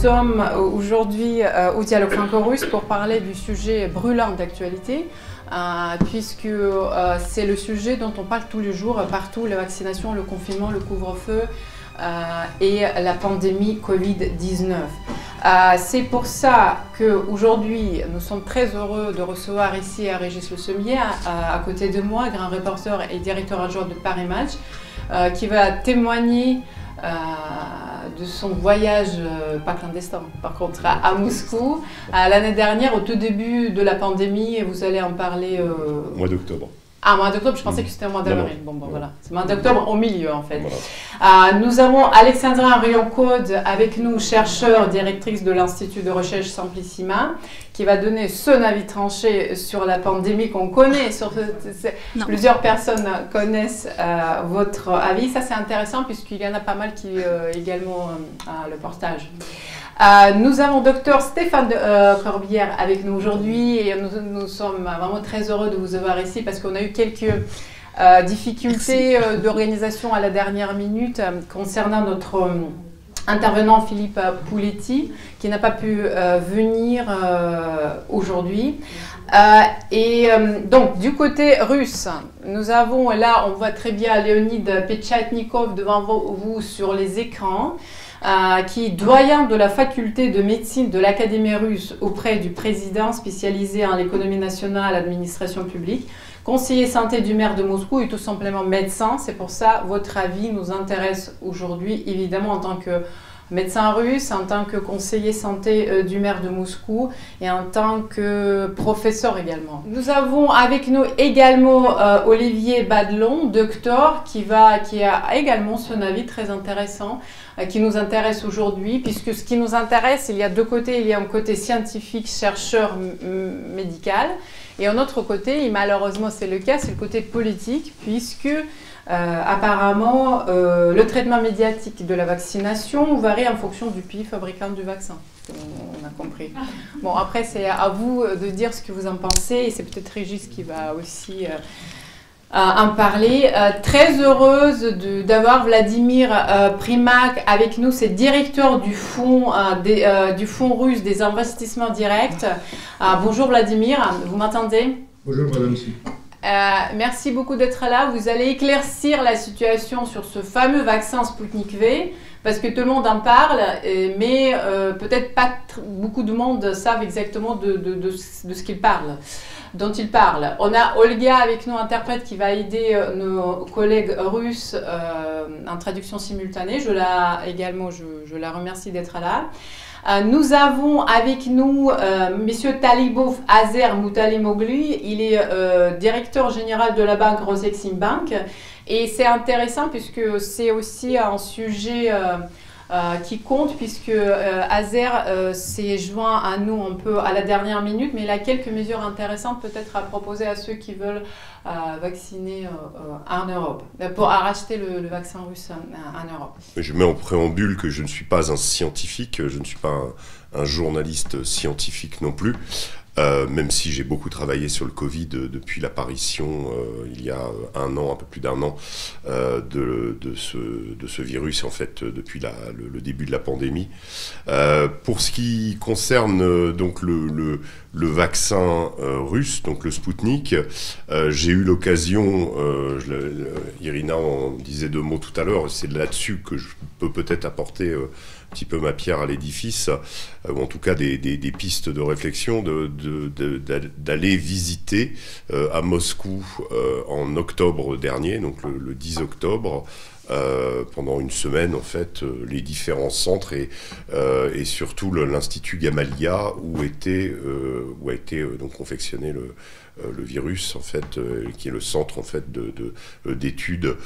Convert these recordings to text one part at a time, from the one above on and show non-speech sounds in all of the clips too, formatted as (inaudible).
Nous sommes aujourd'hui au dialogue franco-russe pour parler du sujet brûlant d'actualité, puisque c'est le sujet dont on parle tous les jours partout, la vaccination, le confinement, le couvre-feu et la pandémie Covid-19. c'est pour ça qu'aujourd'hui, nous sommes très heureux de recevoir ici à Régis Le Semier, à, côté de moi, grand reporter et directeur adjoint de Paris Match, qui va témoigner euh, de son voyage, euh, pas clandestin, par contre, à, Moscou. L'année dernière, au tout début de la pandémie, vous allez en parler. Euh, au mois d'octobre. Ah, mois d'octobre, je pensais que c'était au mois d'avril. Bon, bon, voilà. C'est mois d'octobre au milieu, en fait. Euh, nous avons Alexandra Rion-Code avec nous, chercheur, directrice de l'Institut de recherche Simplissima, qui va donner son avis tranché sur la pandémie qu'on connaît. Sur, plusieurs personnes connaissent euh, votre avis. Ça, c'est intéressant puisqu'il y en a pas mal qui euh, également le partage. Euh, nous avons docteur Stéphane euh, Corbière avec nous aujourd'hui et nous, sommes vraiment très heureux de vous avoir ici parce qu'on a eu quelques euh, difficultés d'organisation à la dernière minute concernant notre intervenant Philippe Pouletti qui n'a pas pu venir aujourd'hui. et donc, du côté russe, nous avons, là, on voit très bien Léonid Pechatnikov devant vous sur les écrans. Euh, qui est doyen de la faculté de médecine de l'Académie russe auprès du président spécialisé en économie nationale, administration publique, conseiller santé du maire de Moscou et tout simplement médecin. C'est pour ça votre avis nous intéresse aujourd'hui, évidemment, en tant que médecin russe, en tant que conseiller santé euh, du maire de Moscou et en tant que professeur également. Nous avons avec nous également euh, Olivier Badlon, docteur, qui, qui a également son avis très intéressant qui nous intéresse aujourd'hui, puisque ce qui nous intéresse, il y a deux côtés. Il y a un côté scientifique, chercheur médical, et un autre côté, et malheureusement c'est le cas, c'est le côté politique, puisque euh, apparemment, euh, le traitement médiatique de la vaccination varie en fonction du pays fabricant du vaccin. On a compris. Bon, après, c'est à vous de dire ce que vous en pensez, et c'est peut-être Régis qui va aussi euh, en parler. très heureuse d'avoir Vladimir Primak avec nous, c'est directeur du fonds, du fonds russe des investissements directs. bonjour Vladimir, vous m'entendez? Bonjour Madame. Euh, merci beaucoup d'être là. Vous allez éclaircir la situation sur ce fameux vaccin Sputnik V, parce que tout le monde en parle, mais euh, peut-être pas beaucoup de monde savent exactement de, de, ce qu'il parle, dont il parle. On a Olga avec nous, interprète, qui va aider euh, nos collègues russes en traduction simultanée. Je la, également, je, la remercie d'être là. Euh, nous avons avec nous euh, M. Talibov Azer Mutalimoglu. Il est euh, directeur général de la banque Rosexim Bank. Et c'est intéressant puisque c'est aussi un sujet euh, qui compte puisque euh, Azer euh, s'est joint à nous un peu à la dernière minute, mais il a quelques mesures intéressantes peut-être à proposer à ceux qui veulent vacciner en Europe, pour racheter le, vaccin russe en, Europe. Je mets en préambule que je ne suis pas un scientifique, je ne suis pas un journaliste scientifique non plus. Euh, même si j'ai beaucoup travaillé sur le Covid euh, depuis l'apparition, euh, il y a un an, un peu plus d'un an, de, ce, virus, en fait, depuis la, le, début de la pandémie. pour ce qui concerne donc le, vaccin russe, donc le Sputnik, j'ai eu l'occasion, Irina en disait deux mots tout à l'heure, c'est là-dessus que je peux peut-être apporter petit peu ma pierre à l'édifice, euh, ou en tout cas des, pistes de réflexion, d'aller visiter euh, à Moscou euh, en octobre dernier, donc le, 10 octobre, pendant une semaine en fait les différents centres et, surtout l'Institut Gamaleya où, était, où a été donc confectionné le, virus en fait qui est le centre en fait d'études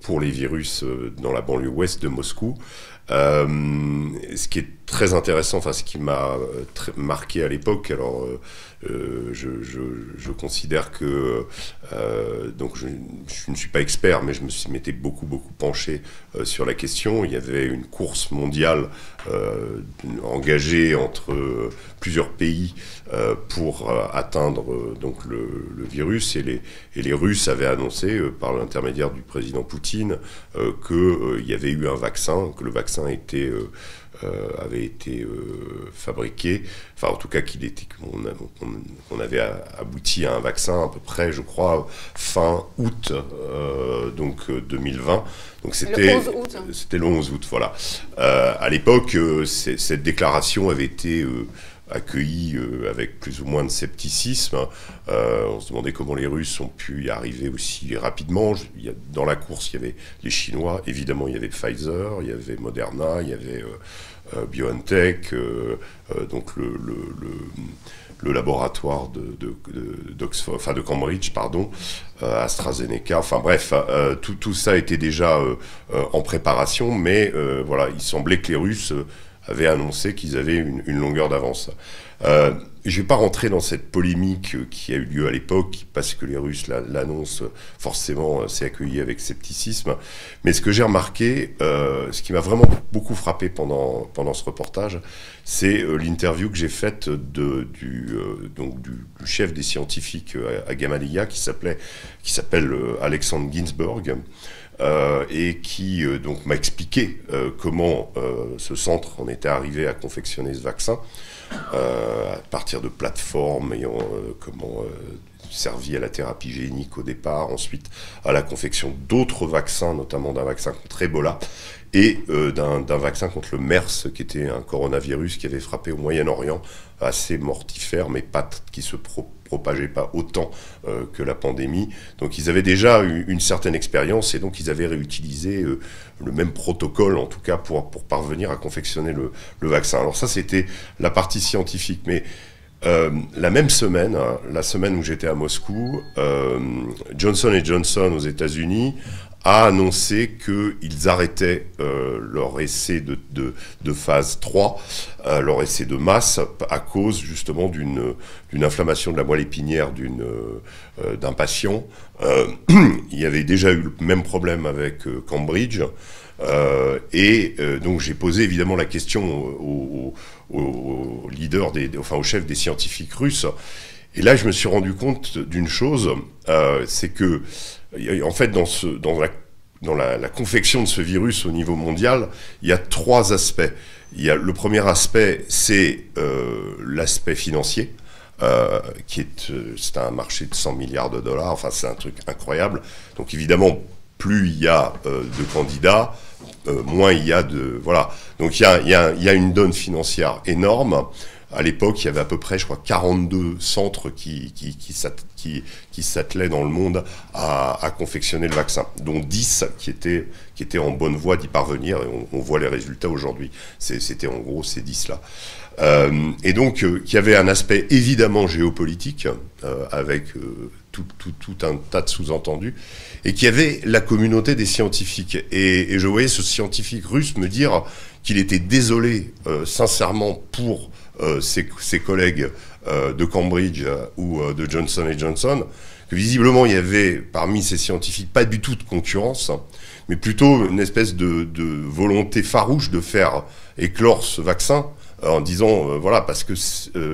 pour les virus dans la banlieue ouest de Moscou ce qui est très intéressant, enfin ce qui m'a euh, marqué à l'époque, alors euh, je, considère que donc je, ne suis pas expert, mais je me suis m'étais beaucoup beaucoup penché sur la question. Il y avait une course mondiale engagée entre plusieurs pays pour atteindre donc le, virus et les, et les Russes avaient annoncé par l'intermédiaire du président Poutine qu'il y avait eu un vaccin, que le vaccin était euh, avait été euh, fabriqué, enfin en tout cas qu'il était qu'on avait abouti à un vaccin à peu près, je crois, fin août euh, donc 2020. Donc c'était c'était le 11 août, voilà. à l'époque, cette déclaration avait été accueilli avec plus ou moins de scepticisme. on se demandait comment les Russes ont pu y arriver aussi rapidement. dans la course, il y avait les Chinois, évidemment, il y avait Pfizer, il y avait Moderna, il y avait euh, BioNTech, euh, euh, donc le, le, laboratoire de, de, de Cambridge, pardon, AstraZeneca, enfin bref, tout, tout, ça était déjà en préparation, mais voilà, il semblait que les Russes avaient annoncé qu'ils avaient une longueur d'avance. Euh, je ne vais pas rentrer dans cette polémique qui a eu lieu à l'époque, parce que les Russes l'annoncent, forcément, c'est accueilli avec scepticisme. Mais ce que j'ai remarqué, euh, ce qui m'a vraiment beaucoup frappé pendant, pendant ce reportage, c'est euh, l'interview que j'ai faite de, du, euh, donc du, chef des scientifiques à, Gamaleya, qui s'appelle Alexandre Ginsberg. Euh, et qui donc m'a expliqué comment ce centre en était arrivé à confectionner ce vaccin. Euh, à partir de plateformes ayant euh, comment euh, servi à la thérapie génique au départ, ensuite à la confection d'autres vaccins, notamment d'un vaccin contre Ebola et d'un vaccin contre le MERS, qui était un coronavirus qui avait frappé au Moyen-Orient, assez mortifère, mais pas qui se propageait pas autant que la pandémie. Donc ils avaient déjà eu une certaine expérience et donc ils avaient réutilisé le même protocole, en tout cas, pour, pour parvenir à confectionner le, le vaccin. Alors ça, c'était la partie scientifique. Mais euh, la même semaine, hein, la semaine où j'étais à Moscou, euh, Johnson Johnson aux États-Unis a annoncé qu'ils arrêtaient euh, leur essai de, de, de, phase 3, euh, leur essai de masse, à cause justement d'une inflammation de la moelle épinière euh, d'un patient. (clears throat) il y avait déjà eu le même problème avec Cambridge. et donc j'ai posé évidemment la question au, au, leader, des, enfin au chef des scientifiques russes. Et là, je me suis rendu compte d'une chose, c'est que en fait, dans, ce, dans, la, dans la, confection de ce virus au niveau mondial, il y a trois aspects. Il y a, le premier aspect, c'est euh, l'aspect financier. Euh, qui est, euh, c'est un marché de 100 milliards de dollars, enfin c'est un truc incroyable. Donc évidemment, plus il y a de candidats, moins il y a de... Voilà. Donc il y a, il y a, il y a une donne financière énorme. À l'époque, il y avait à peu près, je crois, 42 centres qui, s'attelaient dans le monde à, confectionner le vaccin, dont 10 qui étaient, en bonne voie d'y parvenir, et on, voit les résultats aujourd'hui. C'était en gros ces 10-là. Euh, et donc, euh, qui avait un aspect évidemment géopolitique, euh, avec tout, un tas de sous-entendus, et qui avait la communauté des scientifiques. Et, je voyais ce scientifique russe me dire qu'il était désolé, sincèrement, pour euh, ses, collègues euh, de Cambridge euh, ou de Johnson Johnson, que visiblement il y avait parmi ces scientifiques pas du tout de concurrence, mais plutôt une espèce de, volonté farouche de faire éclore ce vaccin en disant voilà parce que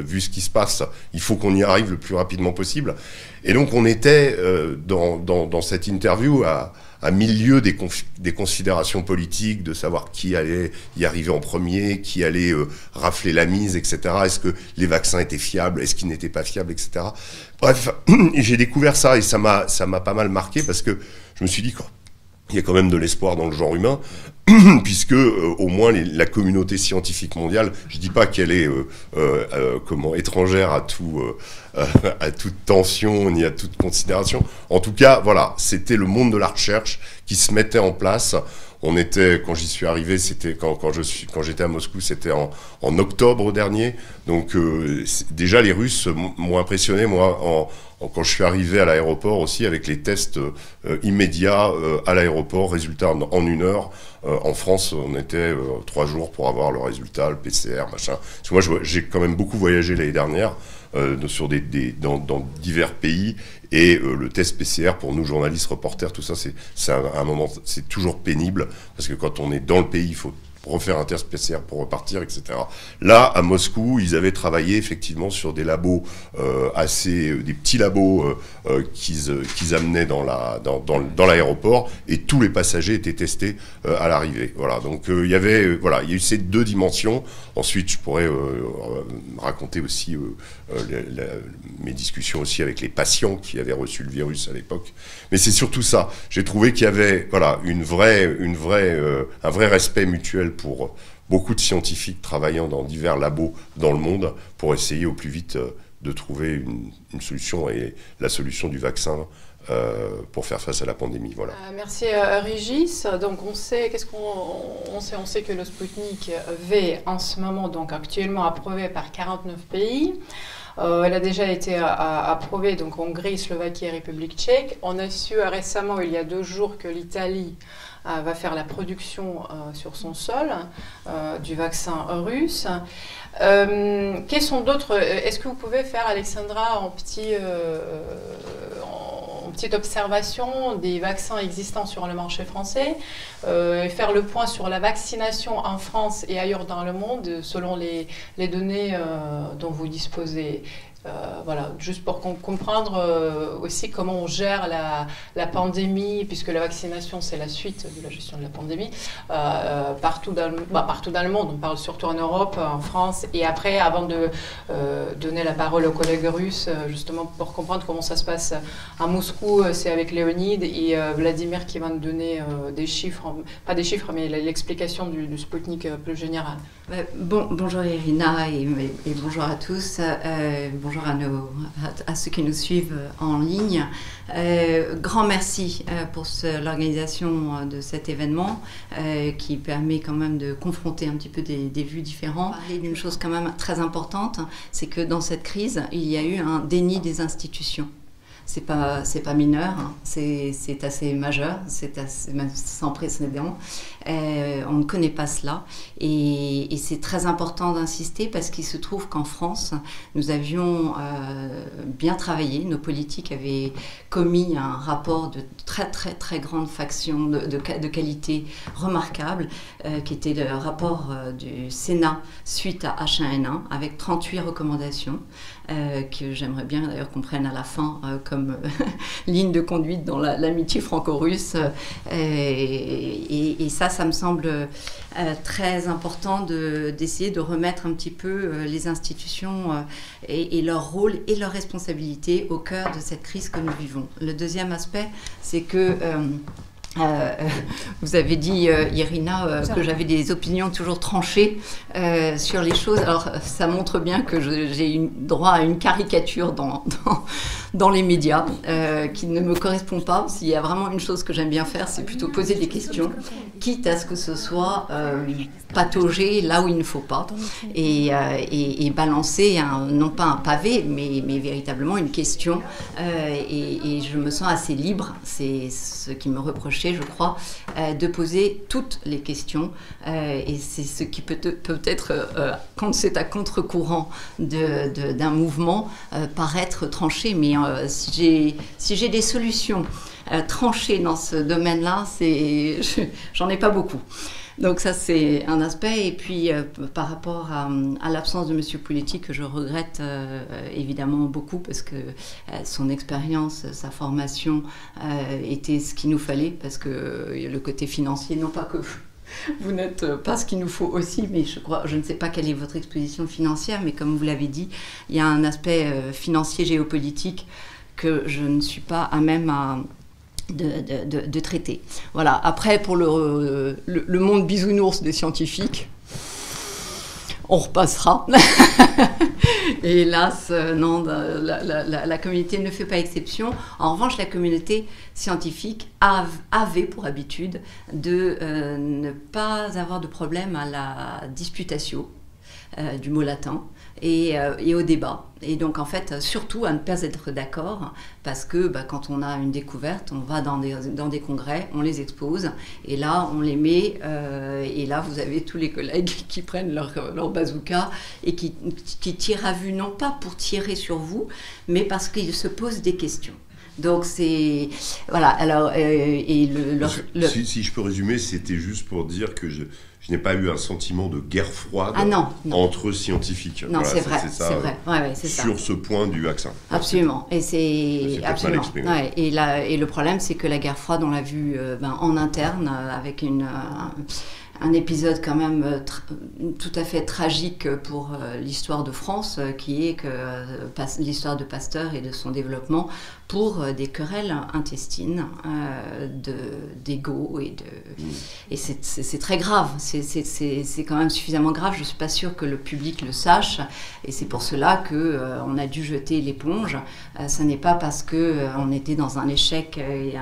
vu ce qui se passe, il faut qu'on y arrive le plus rapidement possible. Et donc on était dans, dans, cette interview à, à milieu des, des, considérations politiques, de savoir qui allait y arriver en premier, qui allait euh, rafler la mise, etc. Est-ce que les vaccins étaient fiables, est-ce qu'ils n'étaient pas fiables, etc. Bref, (clears throat) j'ai découvert ça et ça m'a ça m'a pas mal marqué parce que je me suis dit il y a quand même de l'espoir dans le genre humain, (clears throat) puisque euh, au moins la communauté scientifique mondiale, je dis pas qu'elle est euh, euh, comment étrangère à tout (laughs) à toute tension ni à toute considération. En tout cas, voilà, c'était le monde de la recherche qui se mettait en place. On était, quand j'y suis arrivé, c'était quand, quand je suis, quand j'étais à Moscou, c'était en, en, octobre dernier. Donc déjà les Russes m'ont impressionné moi en, quand je suis arrivé à l'aéroport aussi avec les tests euh, immédiats euh, à l'aéroport, résultat en, une heure. Euh, en France, on était trois jours pour avoir le résultat, le PCR, machin. Parce que moi, j'ai quand même beaucoup voyagé l'année dernière sur des, des dans, dans, divers pays et le test PCR pour nous journalistes, reporters, tout ça, c'est un, un moment, c'est toujours pénible parce que quand on est dans le pays, il faut refaire un test PCR pour repartir, etc. Là, à Moscou, ils avaient travaillé effectivement sur des labos euh, assez, des petits labos qu'ils amenaient dans la dans, dans, l'aéroport et tous les passagers étaient testés à l'arrivée. Voilà. Donc il y avait voilà, il y a eu ces deux dimensions. Ensuite, je pourrais raconter aussi mes discussions aussi avec les patients qui avaient reçu le virus à l'époque. Mais c'est surtout ça. J'ai trouvé qu'il y avait voilà une vraie, une vraie, euh, un vrai respect mutuel pour beaucoup de scientifiques travaillant dans divers labos dans le monde pour essayer au plus vite euh, de trouver une, solution et la solution du vaccin euh, pour faire face à la pandémie. Voilà. merci Régis. Donc on sait, qu'est-ce qu'on sait On sait que le Sputnik V en ce moment, donc actuellement approuvé par 49 pays. Euh, elle a déjà été euh, approuvée donc Hongrie, Slovaquie et République tchèque. On a su euh, récemment, il y a deux jours, que l'Italie va faire la production sur son sol du vaccin russe. quels sont d'autres Est-ce que vous pouvez faire, Alexandra, en petit, petite observation des vaccins existants sur le marché français euh, faire le point sur la vaccination en France et ailleurs dans le monde selon les, les données euh, dont vous disposez. Euh, voilà, juste pour comprendre euh, aussi comment on gère la, pandémie, puisque la vaccination c'est la suite de la gestion de la pandémie, euh, partout, dans, bah, partout dans le monde, on parle surtout en Europe, en France, et après, avant de donner la parole aux collègues russes, justement pour comprendre comment ça se passe à Moscou, c'est avec Léonide et Vladimir qui va nous donner des chiffres, pas des chiffres, mais l'explication du, du, Sputnik plus général. Bon, bonjour Irina et, et, bonjour à tous. bonjour à, nos, à, ceux qui nous suivent en ligne. Euh, grand merci euh, pour l'organisation euh, de cet événement qui permet quand même de confronter un petit peu des, des vues différentes. Parler d'une chose quand même très importante, c'est que dans cette crise, il y a eu un déni des institutions c'est pas c'est pas mineur, hein. c'est assez majeur, c'est sans précédent. Euh, on ne connaît pas cela et, c'est très important d'insister parce qu'il se trouve qu'en France, nous avions euh, bien travaillé, nos politiques avaient commis un rapport de très très très grande faction de, qualité remarquable, euh, qui était le rapport du Sénat suite à H1N1 avec 38 recommandations. Que j'aimerais bien d'ailleurs qu'on prenne à la fin comme (laughs) ligne de conduite dans l'amitié franco-russe. Et, ça, ça me semble très important d'essayer de, remettre un petit peu les institutions et, et, leur rôle et leur responsabilité au cœur de cette crise que nous vivons. Le deuxième aspect, c'est que euh, (laughs) vous avez dit, euh, Irina, euh, que j'avais des opinions toujours tranchées sur les choses. Alors, ça montre bien que j'ai droit à une caricature dans, (laughs) dans, dans les médias qui ne me correspond pas. S'il y a vraiment une chose que j'aime bien faire, c'est plutôt poser des questions, quitte à ce que ce soit patauger là où il ne faut pas et, et balancer, non pas un pavé, mais, véritablement une question. Et, et, je me sens assez libre. C'est ce qui me reprochait je crois, euh, de poser toutes les questions. Euh, et c'est ce qui peut peut-être, euh, quand c'est à contre-courant d'un mouvement, paraître tranché. Mais si j'ai des solutions tranchées dans ce domaine-là, (laughs) j'en ai pas beaucoup. Donc ça, c'est un aspect. Et puis, euh, par rapport à, l'absence de Monsieur Politique, que je regrette euh, évidemment beaucoup, parce que euh, son expérience, sa formation était ce qu'il nous fallait, parce que le côté financier, non pas que (laughs) vous n'êtes pas ce qu'il nous faut aussi, mais je crois, je ne sais pas quelle est votre exposition financière, mais comme vous l'avez dit, il y a un aspect financier géopolitique que je ne suis pas à même de, traiter. Voilà. Après, pour le, le, monde bisounours des scientifiques, on repassera. (laughs) Hélas, euh, non, la, la, la, communauté ne fait pas exception. En revanche, la communauté scientifique avait pour habitude de euh, ne pas avoir de problème à la disputatio, euh, du mot latin, et, euh, et, au débat. Et donc en fait, surtout à ne pas être d'accord, parce que bah, quand on a une découverte, on va dans des, dans des congrès, on les expose, et là on les met, euh, et là vous avez tous les collègues (laughs) qui prennent leur, leur bazooka et qui, qui tirent à vue, non pas pour tirer sur vous, mais parce qu'ils se posent des questions. Donc c'est voilà. Alors et le, Si, si, je peux résumer, c'était juste pour dire que je je n'ai pas eu un sentiment de guerre froide ah entre scientifiques. Non, c'est vrai, c'est vrai. Ouais, sur ce point du vaccin. Absolument. Et c'est absolument. Ouais, et, et le problème, c'est que la guerre froide, on l'a vu euh, ben, en interne euh, avec une, un épisode quand même euh, tout à fait tragique pour l'histoire de France, qui est que l'histoire de Pasteur et de son développement pour euh, des querelles intestines, euh, d'ego et de mm. et c'est très grave. C'est quand même suffisamment grave. Je suis pas sûre que le public le sache et c'est pour cela que euh, on a dû jeter l'éponge. ce n'est pas parce que on était dans un échec et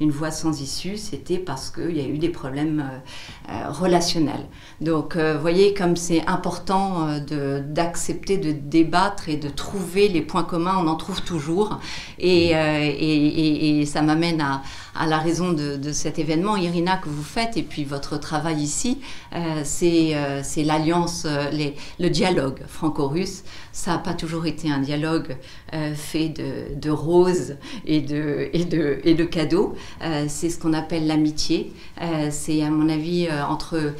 une voie sans issue. C'était parce qu'il y a eu des problèmes relationnels. Donc, vous voyez comme c'est important d'accepter de, de débattre et de trouver les points communs. On en trouve toujours et euh, et, ça m'amène à, la raison de, cet événement, Irina, que vous faites, et puis votre travail ici, euh, euh, c'est l'alliance, le dialogue franco-russe. Ça n'a pas toujours été un dialogue fait de, roses et de, cadeaux. c'est ce qu'on appelle l'amitié. c'est, à mon avis, entre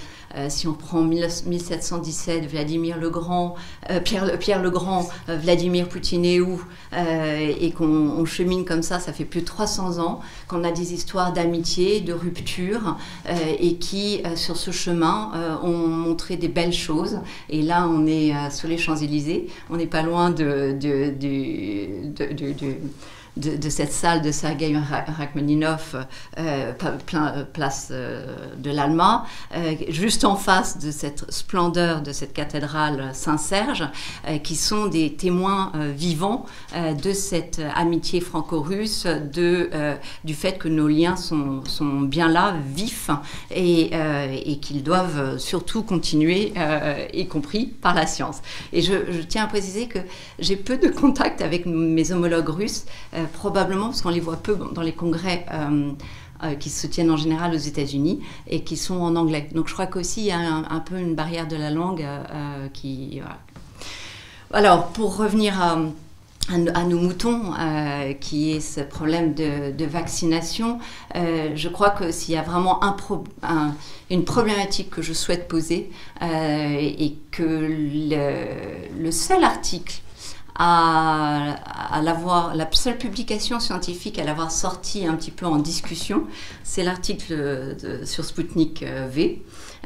si on prend 1717, Vladimir le Grand, euh, Pierre, le Grand, euh, Vladimir Poutinéou, et qu'on chemine comme ça, ça fait plus de 300 ans, qu'on a des histoires d'amitié, de rupture, et qui, sur ce chemin, ont montré des belles choses. Et là, on est sur les Champs-Élysées, on n'est pas loin de de, cette salle de Sergei Rachmaninov, euh, euh, place euh, de l'Alma, juste en face de cette splendeur de cette cathédrale Saint-Serge, qui sont des témoins vivants de cette amitié franco-russe, de, du fait que nos liens sont, sont bien là, vifs, et, qu'ils doivent surtout continuer, y compris par la science. Et je, tiens à préciser que j'ai peu de contact avec mes homologues russes probablement parce qu'on les voit peu dans les congrès euh, euh, qui se tiennent en général aux États-Unis et qui sont en anglais. Donc je crois qu'aussi il y a un, peu une barrière de la langue euh. Alors pour revenir à, nos moutons, qui est ce problème de, vaccination, je crois que s'il y a vraiment un, une problématique que je souhaite poser et que le seul article à, l'avoir, la seule publication scientifique à l'avoir sorti un petit peu en discussion, c'est l'article sur Sputnik euh, V.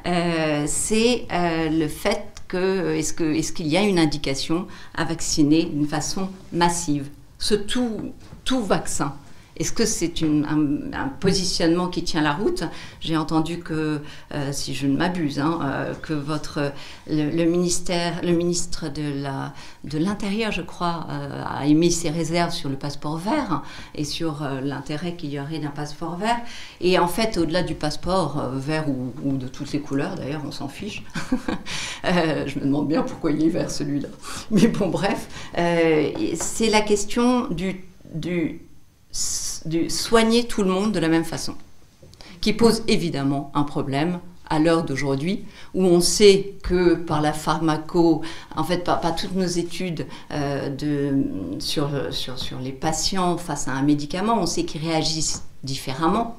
Euh, c'est euh, le fait que est-ce, que est-ce qu'il y a une indication à vacciner d'une façon massive? Ce tout, tout vaccin est-ce que c'est un, positionnement qui tient la route? J'ai entendu que, euh, si je ne m'abuse, hein, euh, que votre, le, ministère, le ministre de, l'Intérieur, je crois, euh, a émis ses réserves sur le passeport vert et sur l'intérêt qu'il y aurait d'un passeport vert. Et en fait, au-delà du passeport vert ou, de toutes les couleurs, d'ailleurs, on s'en fiche. (laughs) je me demande bien pourquoi il est vert celui-là. Mais bon, bref, c'est la question du de soigner tout le monde de la même façon, qui pose évidemment un problème à l'heure d'aujourd'hui, où on sait que par la pharmaco, en fait, pas, toutes nos études euh, de, sur, sur, sur les patients face à un médicament, on sait qu'ils réagissent différemment.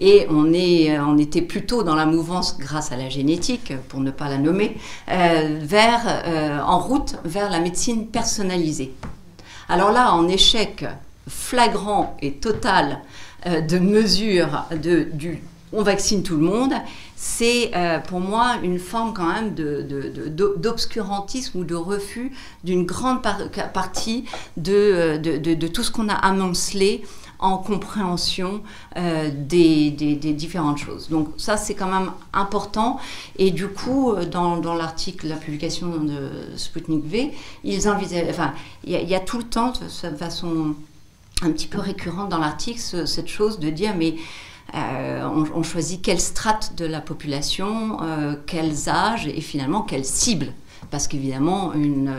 Et on, est, on était plutôt dans la mouvance, grâce à la génétique, pour ne pas la nommer, euh, vers, euh, en route vers la médecine personnalisée. Alors là, en échec flagrant et total euh, de mesures de, du on vaccine tout le monde, c'est euh, pour moi une forme quand même d'obscurantisme ou de refus d'une grande partie euh, de, tout ce qu'on a amoncelé en compréhension des, différentes choses. Donc ça, c'est quand même important. Et du coup, dans, l'article, la publication de Sputnik V, ils enfin, il y, a tout le temps, de façon un petit peu récurrent dans l'article, cette chose de dire mais euh, on, choisit quelle strate de la population, euh, quels âges et finalement quelle cible. Parce qu'évidemment, une,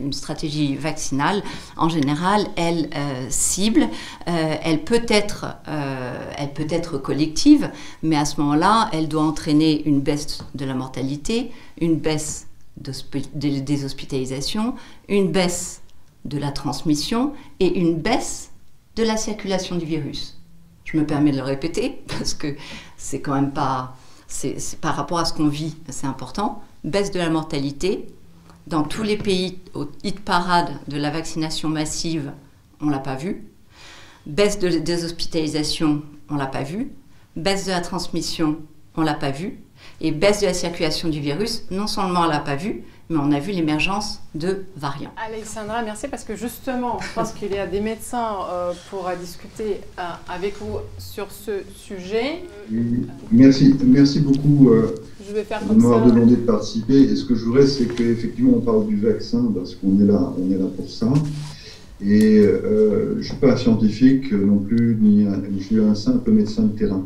une, stratégie vaccinale, en général, elle euh, cible, elle, peut être, elle peut être collective, mais à ce moment-là, elle doit entraîner une baisse de la mortalité, une baisse des hospitalisations, une baisse de la transmission et une baisse de la circulation du virus. Je me permets de le répéter (laughs) parce que c'est quand même pas, c'est par rapport à ce qu'on vit, c'est important. Baisse de la mortalité. Dans tous les pays au hit parade de la vaccination massive, on l'a pas vu. Baisse de, des hospitalisations, on l'a pas vu. Baisse de la transmission, on l'a pas vu. Et baisse de la circulation du virus, non seulement on l'a pas vu, mais on a vu l'émergence de variants. Alexandra, merci parce que justement, je pense qu'il y a des médecins euh, pour discuter euh, avec vous sur ce sujet. Merci, merci beaucoup euh, je vais faire de m'avoir demandé de participer. Et ce que je voudrais, c'est qu'effectivement, on parle du vaccin parce qu'on est là, on est là pour ça. Et je ne suis pas un scientifique non plus, ni je suis un simple médecin de terrain.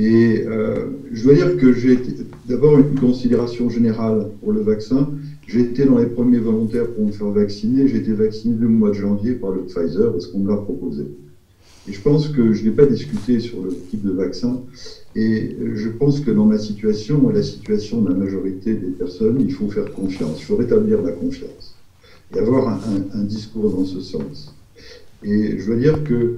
Et euh, je dois dire que j'ai d'abord une considération générale pour le vaccin. J'ai été dans les premiers volontaires pour me faire vacciner. J'ai été vacciné le mois de janvier par le Pfizer parce qu'on me l'a proposé. Et je pense que je n'ai pas discuté sur le type de vaccin. Et je pense que dans ma situation et la situation de la majorité des personnes, il faut faire confiance. Il faut rétablir la confiance et avoir un, discours dans ce sens. Et je dois dire que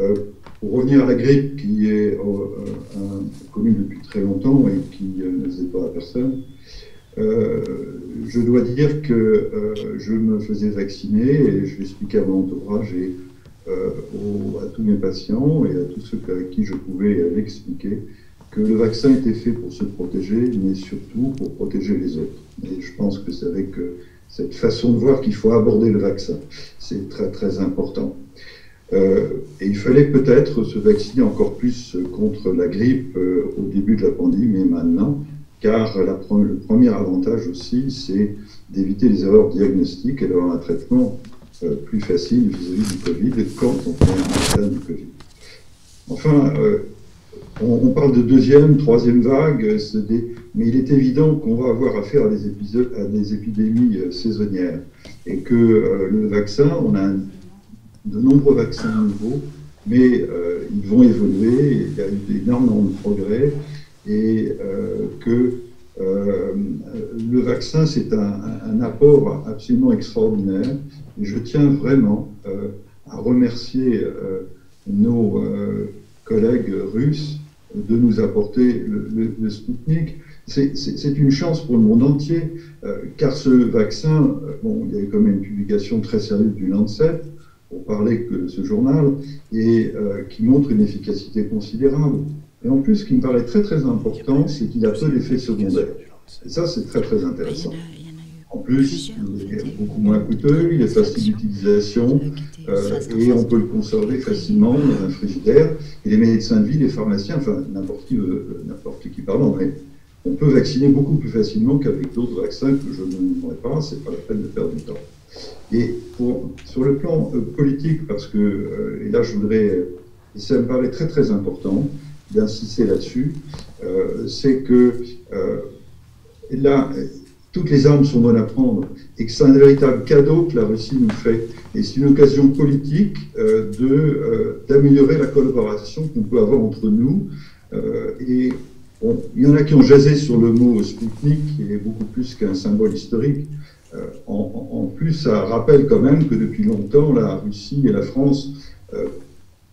euh, pour revenir à la grippe, qui est euh, euh, connue depuis très longtemps et qui ne faisait pas à personne, je dois dire que je me faisais vacciner et je l'expliquais à mon entourage et à tous mes patients et à tous ceux à qui je pouvais l'expliquer que le vaccin était fait pour se protéger, mais surtout pour protéger les autres. Et je pense que c'est avec cette façon de voir qu'il faut aborder le vaccin. C'est très très important. Euh, et il fallait peut-être se vacciner encore plus contre la grippe euh, au début de la pandémie, mais maintenant, car le premier avantage aussi, c'est d'éviter les erreurs diagnostiques et d'avoir un traitement euh, plus facile vis-à-vis du Covid quand on fait un du Covid. Enfin, on, parle de deuxième, troisième vague, mais il est évident qu'on va avoir affaire à des, à des épidémies saisonnières et que le vaccin, on a un de nombreux vaccins nouveaux, mais euh, ils vont évoluer, il y a eu d'énormes progrès, et euh, que euh, le vaccin, c'est un, apport absolument extraordinaire. Je tiens vraiment à remercier nos collègues russes de nous apporter le Sputnik. C'est une chance pour le monde entier, car ce vaccin, bon, il y a eu quand même une publication très sérieuse du Lancet, pour parler que ce journal, et euh, qui montre une efficacité considérable. Et en plus, ce qui me paraît très très important, c'est qu'il a peu d'effets secondaires. Et ça, c'est très très intéressant. En plus, il est beaucoup moins coûteux, il est facile d'utilisation, euh, et on peut le conserver facilement dans un frigidaire. Et les médecins de vie, les pharmaciens, enfin n'importe qui, euh, n'importe qui parlant, mais on peut vacciner beaucoup plus facilement qu'avec d'autres vaccins que je ne nommerai pas, c'est pas la peine de perdre du temps. Et sur le plan euh, politique, parce que, euh, et là je voudrais, et ça me paraît très très important d'insister là-dessus, euh, c'est que là, toutes les armes sont bonnes à prendre et que c'est un véritable cadeau que la Russie nous fait. Et c'est une occasion politique d'améliorer la collaboration qu'on peut avoir entre nous. et il y en a qui ont jasé sur le mot Sputnik, qui est beaucoup plus qu'un symbole historique. Euh, en, plus, ça rappelle quand même que depuis longtemps, la Russie et la France euh,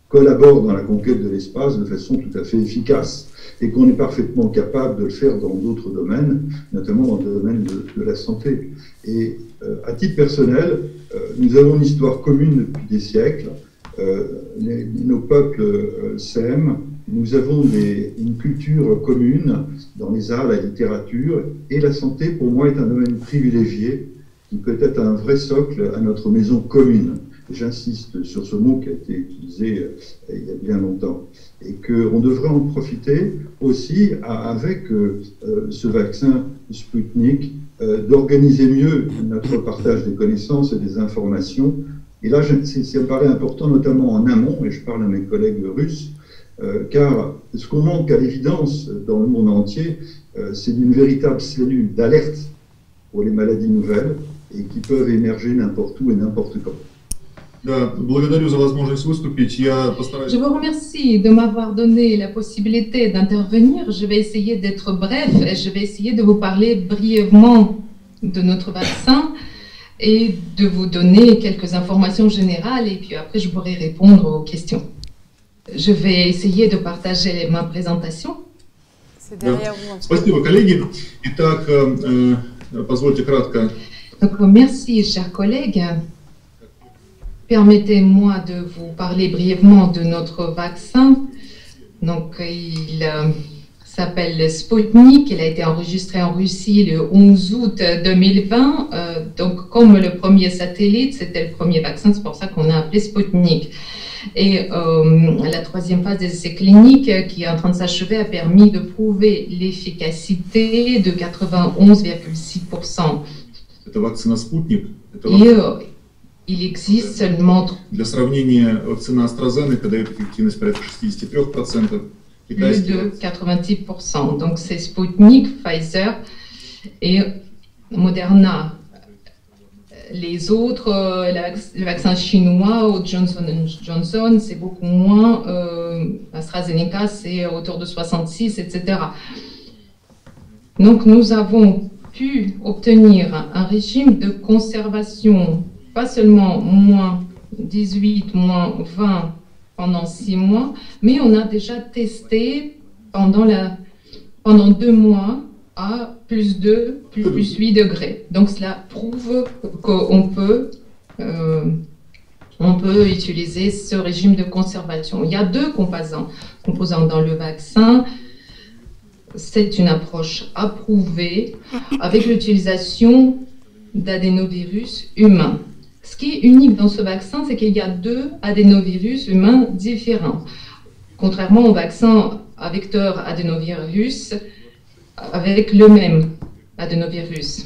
collaborent dans la conquête de l'espace de façon tout à fait efficace et qu'on est parfaitement capable de le faire dans d'autres domaines, notamment dans le domaine de, la santé. Et euh, à titre personnel, nous avons une histoire commune depuis des siècles. nos peuples s'aiment, nous avons une culture commune dans les arts, la littérature, et la santé, pour moi, est un domaine privilégié qui peut être un vrai socle à notre maison commune. J'insiste sur ce mot qui a été utilisé euh, il y a bien longtemps. Et qu'on devrait en profiter aussi avec euh, euh, ce vaccin Sputnik, d'organiser mieux notre partage des connaissances et des informations. Et là, ça me paraît important, notamment en amont, et je parle à mes collègues russes, car ce qu'on manque à l'évidence dans le monde entier, euh, c'est d'une véritable cellule d'alerte pour les maladies nouvelles et qui peuvent émerger n'importe où et n'importe quand. Je vous remercie de m'avoir donné la possibilité d'intervenir. Je vais essayer d'être bref et je vais essayer de vous parler brièvement de notre vaccin. et de vous donner quelques informations générales et puis après je pourrai répondre aux questions. Je vais essayer de partager ma présentation. C'est derrière vous. Спасибо, коллеги. Итак, позвольте кратко. Donc, merci, chers collègues. Permettez-moi de vous parler brièvement de notre vaccin. Donc, il s'appelle Sputnik. Il a été enregistré en Russie le 11 août 2020. Euh, donc, comme le premier satellite, c'était le premier vaccin, c'est pour ça qu'on a appelé Sputnik. Et euh, la troisième phase des essais cliniques, euh, qui est en train de s'achever, a permis de prouver l'efficacité de 91,6%. Et il existe seulement... Для сравнения, вакцина AstraZeneca дает эффективность порядка 63%, plus de 90%. Donc c'est Sputnik, Pfizer et Moderna. Les autres, euh, le vaccin chinois ou Johnson Johnson, c'est beaucoup moins. Euh, AstraZeneca, c'est autour de 66, etc. Donc nous avons pu obtenir un régime de conservation, pas seulement moins 18, moins 20 pendant six mois, mais on a déjà testé pendant, la, pendant deux mois à plus 2, plus, 8 degrés. Donc cela prouve qu'on peut, euh, peut utiliser ce régime de conservation. Il y a deux composants, composants dans le vaccin. C'est une approche approuvée avec l'utilisation d'adénovirus humains. Ce qui est unique dans ce vaccin, c'est qu'il y a deux adénovirus humains différents. Contrairement au vaccin à vecteur adénovirus avec le même adénovirus.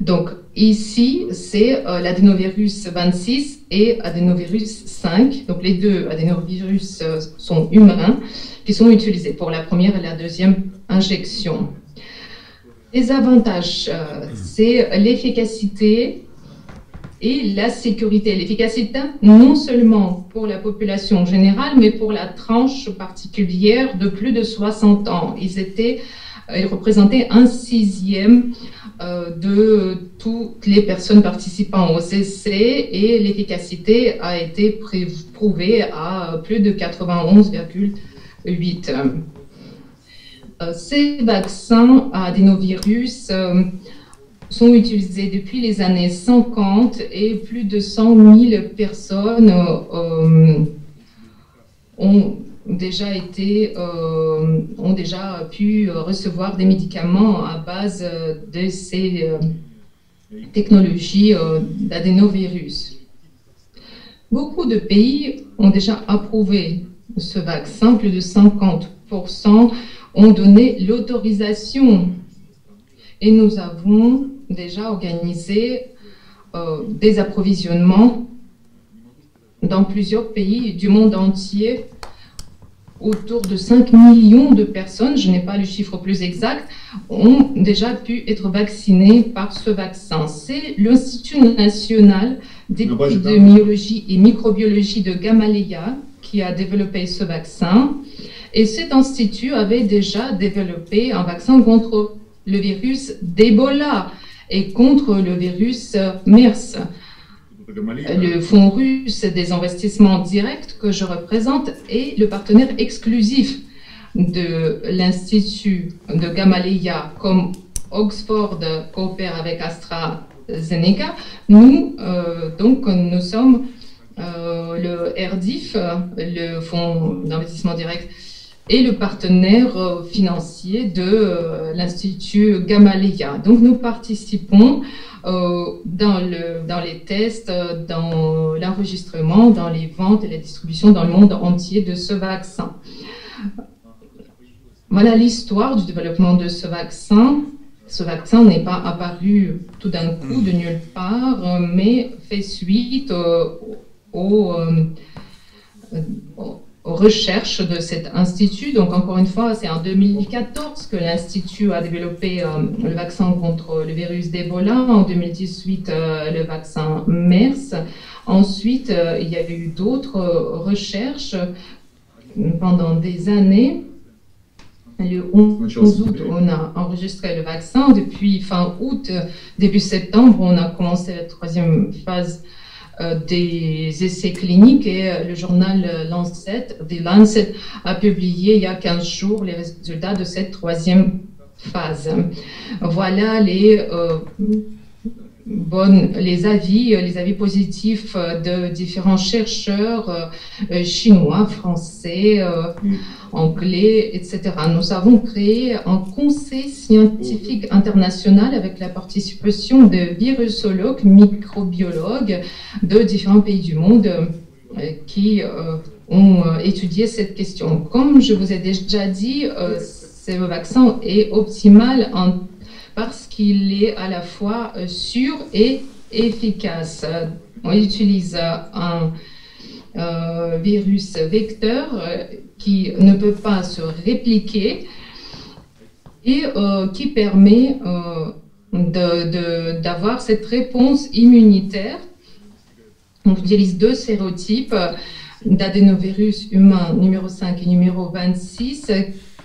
Donc ici, c'est euh, l'adénovirus 26 et adénovirus 5. Donc les deux adénovirus euh, sont humains qui sont utilisés pour la première et la deuxième injection. Les avantages, euh, c'est l'efficacité et la sécurité l'efficacité, non seulement pour la population générale, mais pour la tranche particulière de plus de 60 ans. Ils, étaient, euh, ils représentaient un sixième euh, de toutes les personnes participant au essai et l'efficacité a été prouvée à plus de 91,8. Euh, ces vaccins à adénovirus sont utilisés depuis les années 50 et plus de 100 000 personnes euh, ont déjà été euh, ont déjà pu recevoir des médicaments à base de ces euh, technologies d'adénovirus. Beaucoup de pays ont déjà approuvé ce vaccin, plus de 50% ont donné l'autorisation et nous avons déjà organisé euh, des approvisionnements dans plusieurs pays du monde entier. Autour de 5 millions de personnes, je n'ai pas le chiffre plus exact, ont déjà pu être vaccinées par ce vaccin. C'est l'Institut national d'épidémiologie et microbiologie de Gamaleya qui a développé ce vaccin. Et cet institut avait déjà développé un vaccin contre le virus d'Ebola et contre le virus MERS. Le Fonds russe des investissements directs que je représente est le partenaire exclusif de l'Institut de Gamaleya, comme Oxford coopère avec AstraZeneca. Nous, euh, donc, nous sommes euh, le RDIF, le Fonds d'investissement direct et le partenaire euh, financier de euh, l'Institut Gamaleya. Donc nous participons euh, dans, le, dans les tests, dans l'enregistrement, dans les ventes et la distribution dans le monde entier de ce vaccin. Voilà l'histoire du développement de ce vaccin. Ce vaccin n'est pas apparu tout d'un coup de nulle part, mais fait suite au, recherches de cet institut. Donc encore une fois, c'est en 2014 que l'institut a développé euh, le vaccin contre le virus d'Ebola, en 2018 euh, le vaccin MERS. Ensuite, euh, il y a eu d'autres recherches pendant des années le 11 août, on a enregistré le vaccin. Depuis fin août, début septembre, on a commencé la troisième phase des essais cliniques et euh, le journal Lancet, The Lancet a publié il y a 15 jours les résultats de cette troisième phase. Voilà les euh, bonnes, les avis, les avis positifs de différents chercheurs chinois, français, anglais, etc. Nous avons créé un conseil scientifique international avec la participation de virusologues, microbiologues de différents pays du monde euh, qui euh, ont euh, étudié cette question. Comme je vous ai déjà dit, ce vaccin est optimal parce qu'il est à la fois sûr et efficace. On utilise un virus vecteur qui ne peut pas se répliquer et euh, qui permet euh, d'avoir cette réponse immunitaire. On utilise deux sérotypes d'adénovirus humain numéro 5 et numéro 26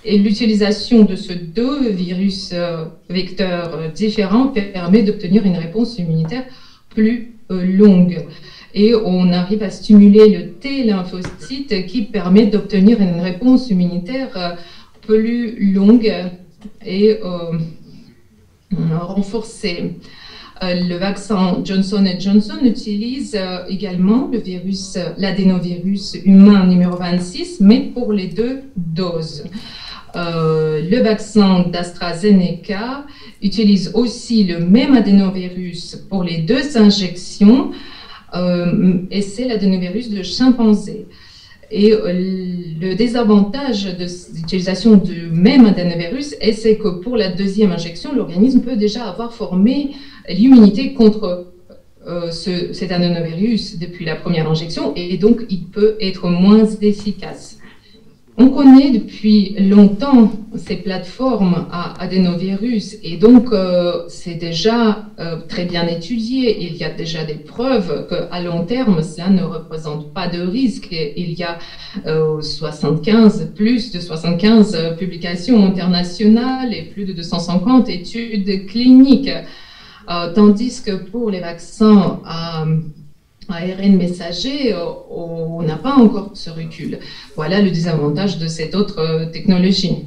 et l'utilisation de ces deux virus euh, vecteurs différents permet d'obtenir une réponse immunitaire plus longue et on arrive à stimuler le T lymphocyte qui permet d'obtenir une réponse immunitaire euh, plus longue et euh, renforcée. Euh, le vaccin Johnson Johnson utilise également le virus, l'adénovirus humain numéro 26, mais pour les deux doses. Le vaccin d'AstraZeneca utilise aussi le même adénovirus pour les deux injections, euh, et c'est l'adénovirus de chimpanzé. Et euh, le désavantage de l'utilisation du même adénovirus, c'est que pour la deuxième injection, l'organisme peut déjà avoir formé l'immunité contre euh, ce, cet adénovirus depuis la première injection et donc il peut être moins efficace. On connaît depuis longtemps ces plateformes à adénovirus et donc euh, c'est déjà euh, très bien étudié. Il y a déjà des preuves qu'à long terme, cela ne représente pas de risque. il y a 75, euh, plus de 75 publications internationales et plus de 250 études cliniques. tandis que pour les vaccins à ARN messager, euh, on n'a pas encore ce recul. Voilà le désavantage de cette autre euh, technologie.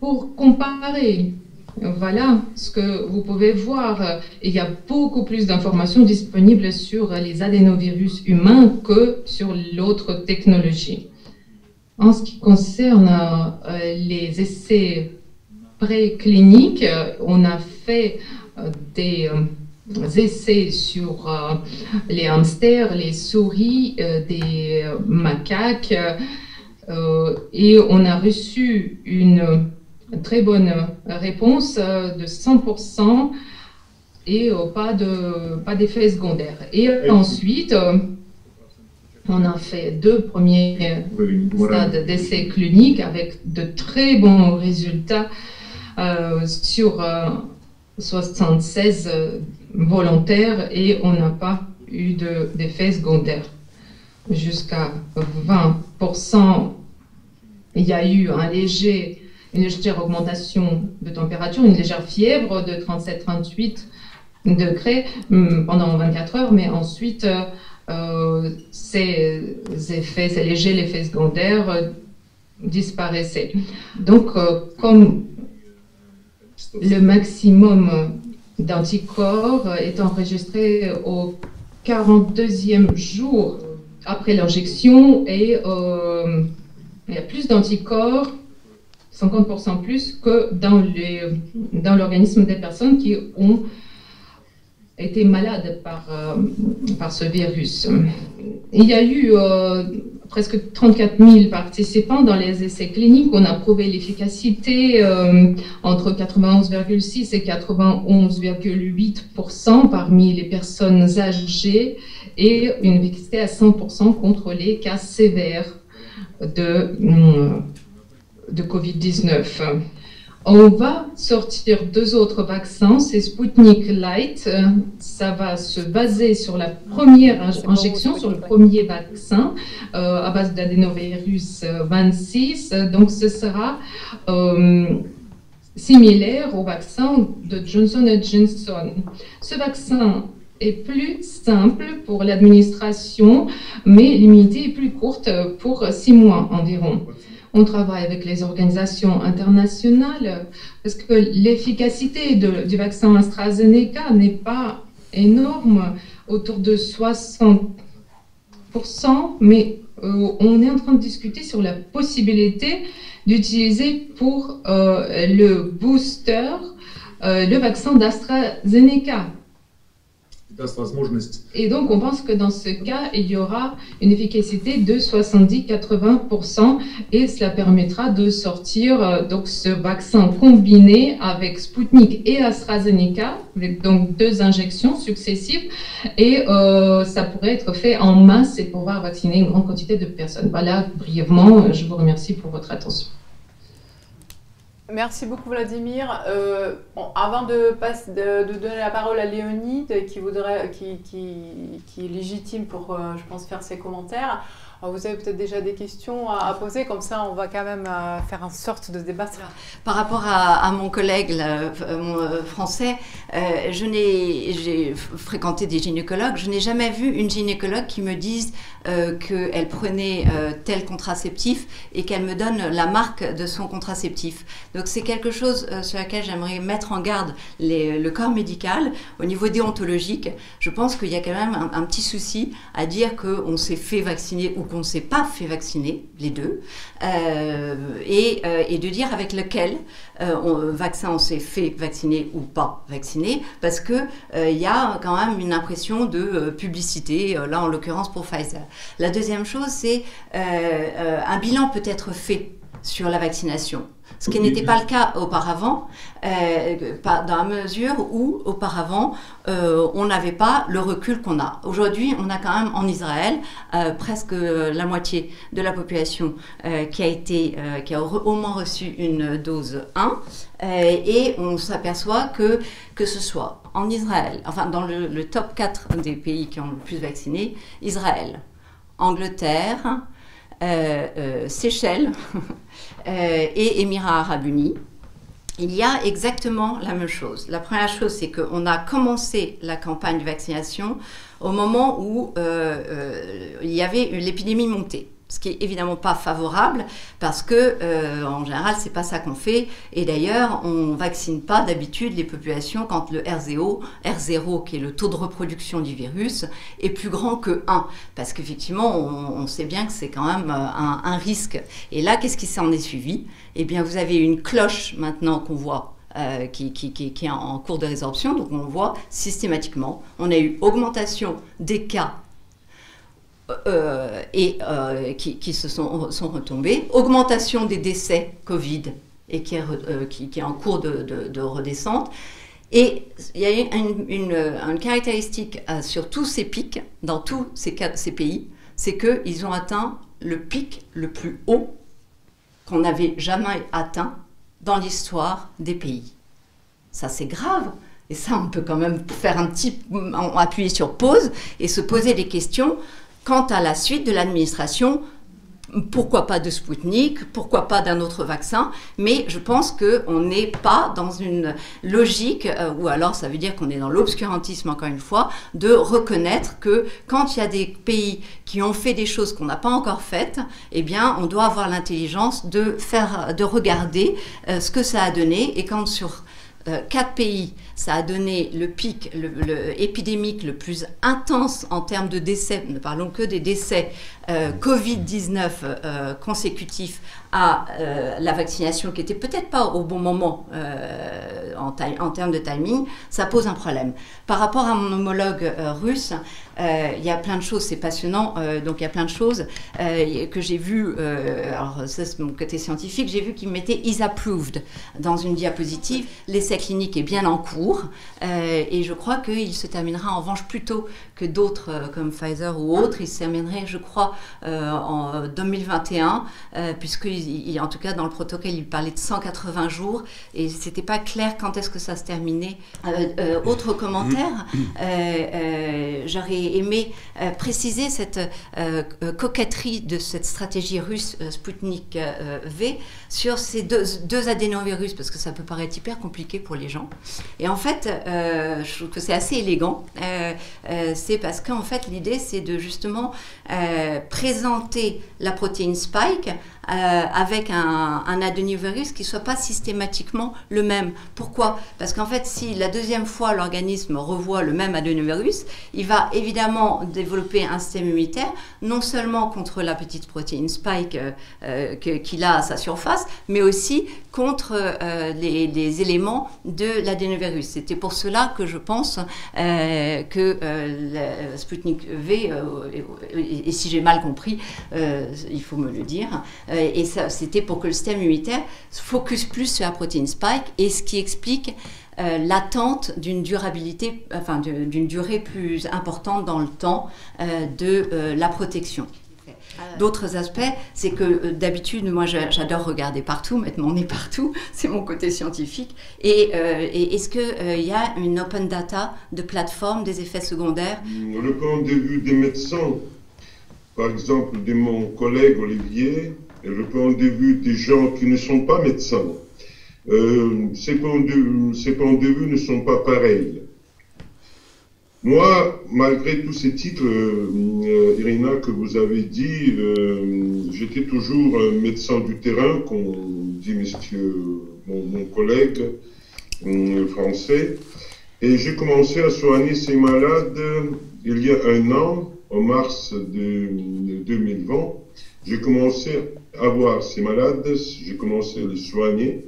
Pour comparer, voilà ce que vous pouvez voir. Il y a beaucoup plus d'informations disponibles sur les adénovirus humains que sur l'autre technologie. En ce qui concerne euh, les essais précliniques, on a fait des essais sur euh, les hamsters, les souris, euh, des macaques, euh, et on a reçu une très bonne réponse de 100% et pas de pas d'effets secondaires. Et ensuite, on a fait deux premiers stades d'essais cliniques avec de très bons résultats sur 76 volontaire et on n'a pas eu d'effet secondaire. Jusqu'à 20%, il y a eu une légère augmentation de température, une légère fièvre de 37-38 degrés hum, pendant 24 heures, mais ensuite, euh, ces effets, ces légers effets secondaires euh, disparaissaient. Donc, euh, comme le maximum d'anticorps est enregistré au 42e jour après l'injection et euh, il y a plus d'anticorps, 50% plus, que dans, dans l'organisme des personnes qui ont été malades par, euh, ce virus. Il y a eu euh, presque 34 000 participants dans les essais cliniques. On a prouvé l'efficacité euh, entre 91,6 et 91,8% parmi les personnes âgées et une efficacité à 100% contre les cas sévères de, de Covid-19. On va sortir deux autres vaccins, c'est Sputnik Light. Ça va se baser sur la première injection, sur le premier vaccin euh, à base d'adénovirus 26. Donc ce sera euh, similaire au vaccin de Johnson Johnson. Ce vaccin est plus simple pour l'administration, mais l'immunité est plus courte pour six mois environ. On travaille avec les organisations internationales parce que l'efficacité du vaccin AstraZeneca n'est pas énorme, autour de 60%, mais euh, on est en train de discuter sur la possibilité d'utiliser pour euh, le booster euh, le vaccin d'AstraZeneca et donc, on pense que dans ce cas, il y aura une efficacité de 70-80% et cela permettra de sortir euh, donc ce vaccin combiné avec Sputnik et AstraZeneca, avec donc deux injections successives, et euh, ça pourrait être fait en masse et pouvoir vacciner une grande quantité de personnes. Voilà, brièvement, je vous remercie pour votre attention. Merci beaucoup Vladimir. Euh, avant de, donner la parole à Léonide, qui, voudrait, qui, qui, est légitime pour, euh, je pense, faire ses commentaires, vous avez peut-être déjà des questions à, poser, comme ça on va quand même euh, faire une sorte de débat. Par rapport à, mon collègue mon, français, je n'ai, j'ai fréquenté des gynécologues, je n'ai jamais vu une gynécologue qui me dise qu'elle prenait tel contraceptif et qu'elle me donne la marque de son contraceptif. Donc c'est quelque chose euh, sur lequel j'aimerais mettre en garde le corps médical. Au niveau déontologique, je pense qu'il y a quand même un, petit souci à dire qu'on s'est fait vacciner ou qu'on ne s'est pas fait vacciner, les deux, euh, euh, et, de dire avec lequel vaccin on s'est fait vacciner ou pas vacciner, parce qu'il il y a quand même une impression de publicité, là en l'occurrence pour Pfizer. La deuxième chose, c'est un bilan peut être fait sur la vaccination ce qui n'était pas le cas auparavant, euh, dans la mesure où auparavant euh, on n'avait pas le recul qu'on a. Aujourd'hui, on a quand même en Israël euh, presque la moitié de la population qui a été, qui a au moins reçu une dose 1, et on s'aperçoit que que ce soit en Israël, enfin dans le, le top 4 des pays qui ont le plus vacciné, Israël, Angleterre, Seychelles. (laughs) Euh, et Émirats arabes unis, il y a exactement la même chose. La première chose, c'est qu'on a commencé la campagne de vaccination au moment où euh, euh, il y avait l'épidémie montée ce qui est évidemment pas favorable parce que euh, en général c'est pas ça qu'on fait. Et d'ailleurs on vaccine pas d'habitude les populations quand le R0, R0 qui est le taux de reproduction du virus est plus grand que 1 parce qu'effectivement on, sait bien que c'est quand même euh, un, risque. Et là qu'est-ce qui s'en est suivi? Eh bien vous avez une cloche maintenant qu'on voit euh, qui, qui, qui, est en cours de résorption. Donc on voit systématiquement, on a eu augmentation des cas euh, et euh, qui, se sont, sont, retombés. Augmentation des décès Covid et qui est, euh, en cours de, de, redescente. Et il y a une, une, caractéristique sur tous ces pics, dans tous ces, ces pays, c'est qu'ils ont atteint le pic le plus haut qu'on n'avait jamais atteint dans l'histoire des pays. Ça, c'est grave. Et ça, on peut quand même faire un petit, appuyer sur pause et se poser des questions Quant à la suite de l'administration, pourquoi pas de Sputnik, pourquoi pas d'un autre vaccin, mais je pense qu'on n'est pas dans une logique, euh, ou alors ça veut dire qu'on est dans l'obscurantisme encore une fois, de reconnaître que quand il y a des pays qui ont fait des choses qu'on n'a pas encore faites, eh bien on doit avoir l'intelligence de regarder euh, ce que ça a donné, et quand sur euh, quatre pays ça a donné le pic le, épidémique le plus intense en termes de décès, ne parlons que des décès euh, Covid-19 euh, consécutifs à euh, la vaccination qui était peut-être pas au bon moment en, en, termes de timing, ça pose un problème. Par rapport à mon homologue russe, il y a plein de choses, c'est passionnant, donc il y a plein de choses que j'ai vues, alors ça c'est mon côté scientifique, j'ai vu qu'il mettait is approved dans une diapositive, l'essai l'essai clinique est bien en cours et je crois qu'il se terminera en revanche plus tôt que d'autres comme Pfizer ou autres. Il se terminerait, je crois, en 2021, puisque en tout cas dans le protocole, il parlait de 180 jours et c'était pas clair quand est-ce que ça se terminait. autre commentaire, (coughs) j'aurais aimé préciser cette coquetterie de cette stratégie russe Sputnik V sur ces deux, deux adénovirus, parce que ça peut paraître hyper compliqué pour les gens. Et en fait, euh, je trouve que c'est assez élégant. Euh, euh, c'est parce qu'en fait, l'idée, c'est de justement présenter la protéine spike avec un, un adénovirus qui ne soit pas systématiquement le même. Pourquoi? Parce qu'en fait, si la deuxième fois l'organisme revoit le même adénovirus, il va évidemment développer un système immunitaire, non seulement contre la petite protéine spike qu'il a à sa surface, mais aussi contre euh, les, éléments de l'adénovirus. C'était pour cela que je pense euh, que euh, Sputnik V, et, si j'ai mal compris, il faut me le dire, et c'était pour que le système immunitaire se focus plus sur la protéine spike, et ce qui explique l'attente d'une durabilité, enfin d'une durée plus importante dans le temps de la protection. D'autres aspects, c'est que euh, d'habitude, moi j'adore regarder partout, mettre mon nez partout, (laughs) c'est mon côté scientifique. Et, euh, est-ce qu'il euh, il y a une open data de plateforme des effets secondaires? Le point de vue des médecins, par exemple de mon collègue Olivier, le point de vue des gens qui ne sont pas médecins, ces points de vue ne sont pas pareils. Moi, malgré tous ces titres, euh, Irina, que vous avez dit, euh, j'étais toujours médecin du terrain, comme dit mon, collègue euh, français. Et j'ai commencé à soigner ces malades il y a un an, en mars de, 2020. J'ai commencé à voir ces malades, j'ai commencé à les soigner.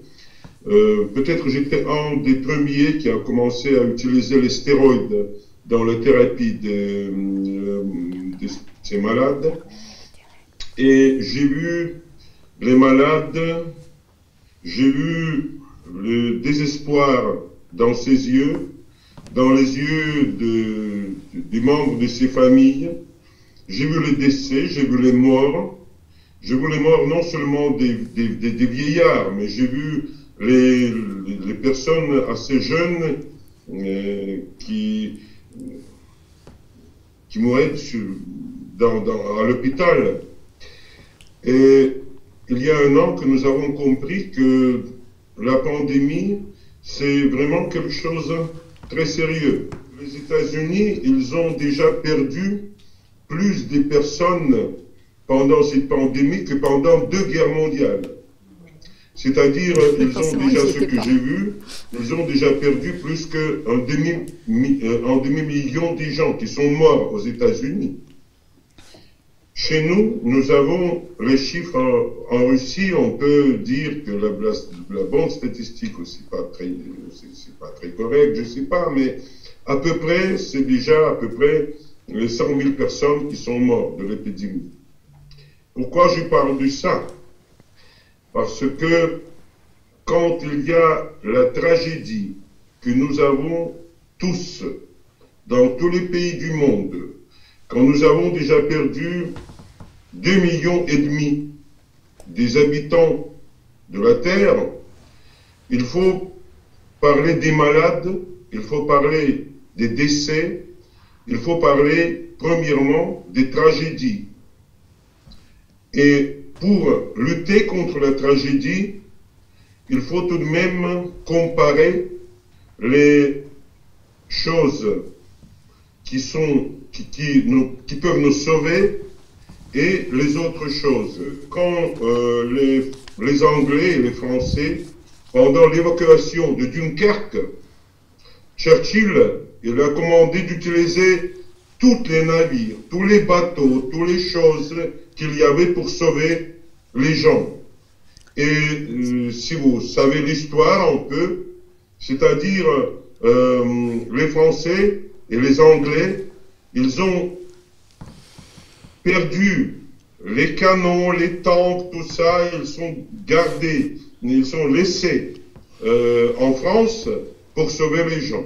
Peut-être j'étais un des premiers qui a commencé à utiliser les stéroïdes dans la thérapie de, euh, ces malades. Et j'ai vu les malades, j'ai vu le désespoir dans ses yeux, dans les yeux de, des membres de ses familles. J'ai vu les décès, j'ai vu les morts. J'ai vu les morts non seulement des, des, des, vieillards, mais j'ai vu les, personnes assez jeunes euh, qui, qui mouraient dans, à l'hôpital. Et il y a un an que nous avons compris que la pandémie, c'est vraiment quelque chose de très sérieux. Les États-Unis, ils ont déjà perdu plus de personnes pendant cette pandémie que pendant deux guerres mondiales. C'est-à-dire, ils ont déjà, ce que j'ai vu, ils ont déjà perdu plus qu'un demi-million demi de gens qui sont morts aux États-Unis. Chez nous, nous avons les chiffres en, Russie, on peut dire que la, la, bonne statistique, c'est pas très, c'est pas très correct, je sais pas, mais à peu près, c'est déjà à peu près les 100 000 personnes qui sont mortes de l'épidémie. Pourquoi je parle de ça? Parce que quand il y a la tragédie que nous avons tous dans tous les pays du monde, quand nous avons déjà perdu 2 millions et demi des habitants de la Terre, il faut parler des malades, il faut parler des décès, il faut parler premièrement des tragédies. Et pour lutter contre la tragédie, il faut tout de même comparer les choses qui, sont, qui, qui peuvent nous sauver et les autres choses. Quand euh, les, les, Anglais et les Français, pendant l'évacuation de Dunkerque, Churchill il a commandé d'utiliser tous les navires, tous les bateaux, toutes les choses qu'il y avait pour sauver les gens. Et euh, si vous savez l'histoire un peu, c'est-à-dire euh, les Français et les Anglais, ils ont perdu les canons, les tanks, tout ça, ils sont gardés, ils sont laissés en France pour sauver les gens.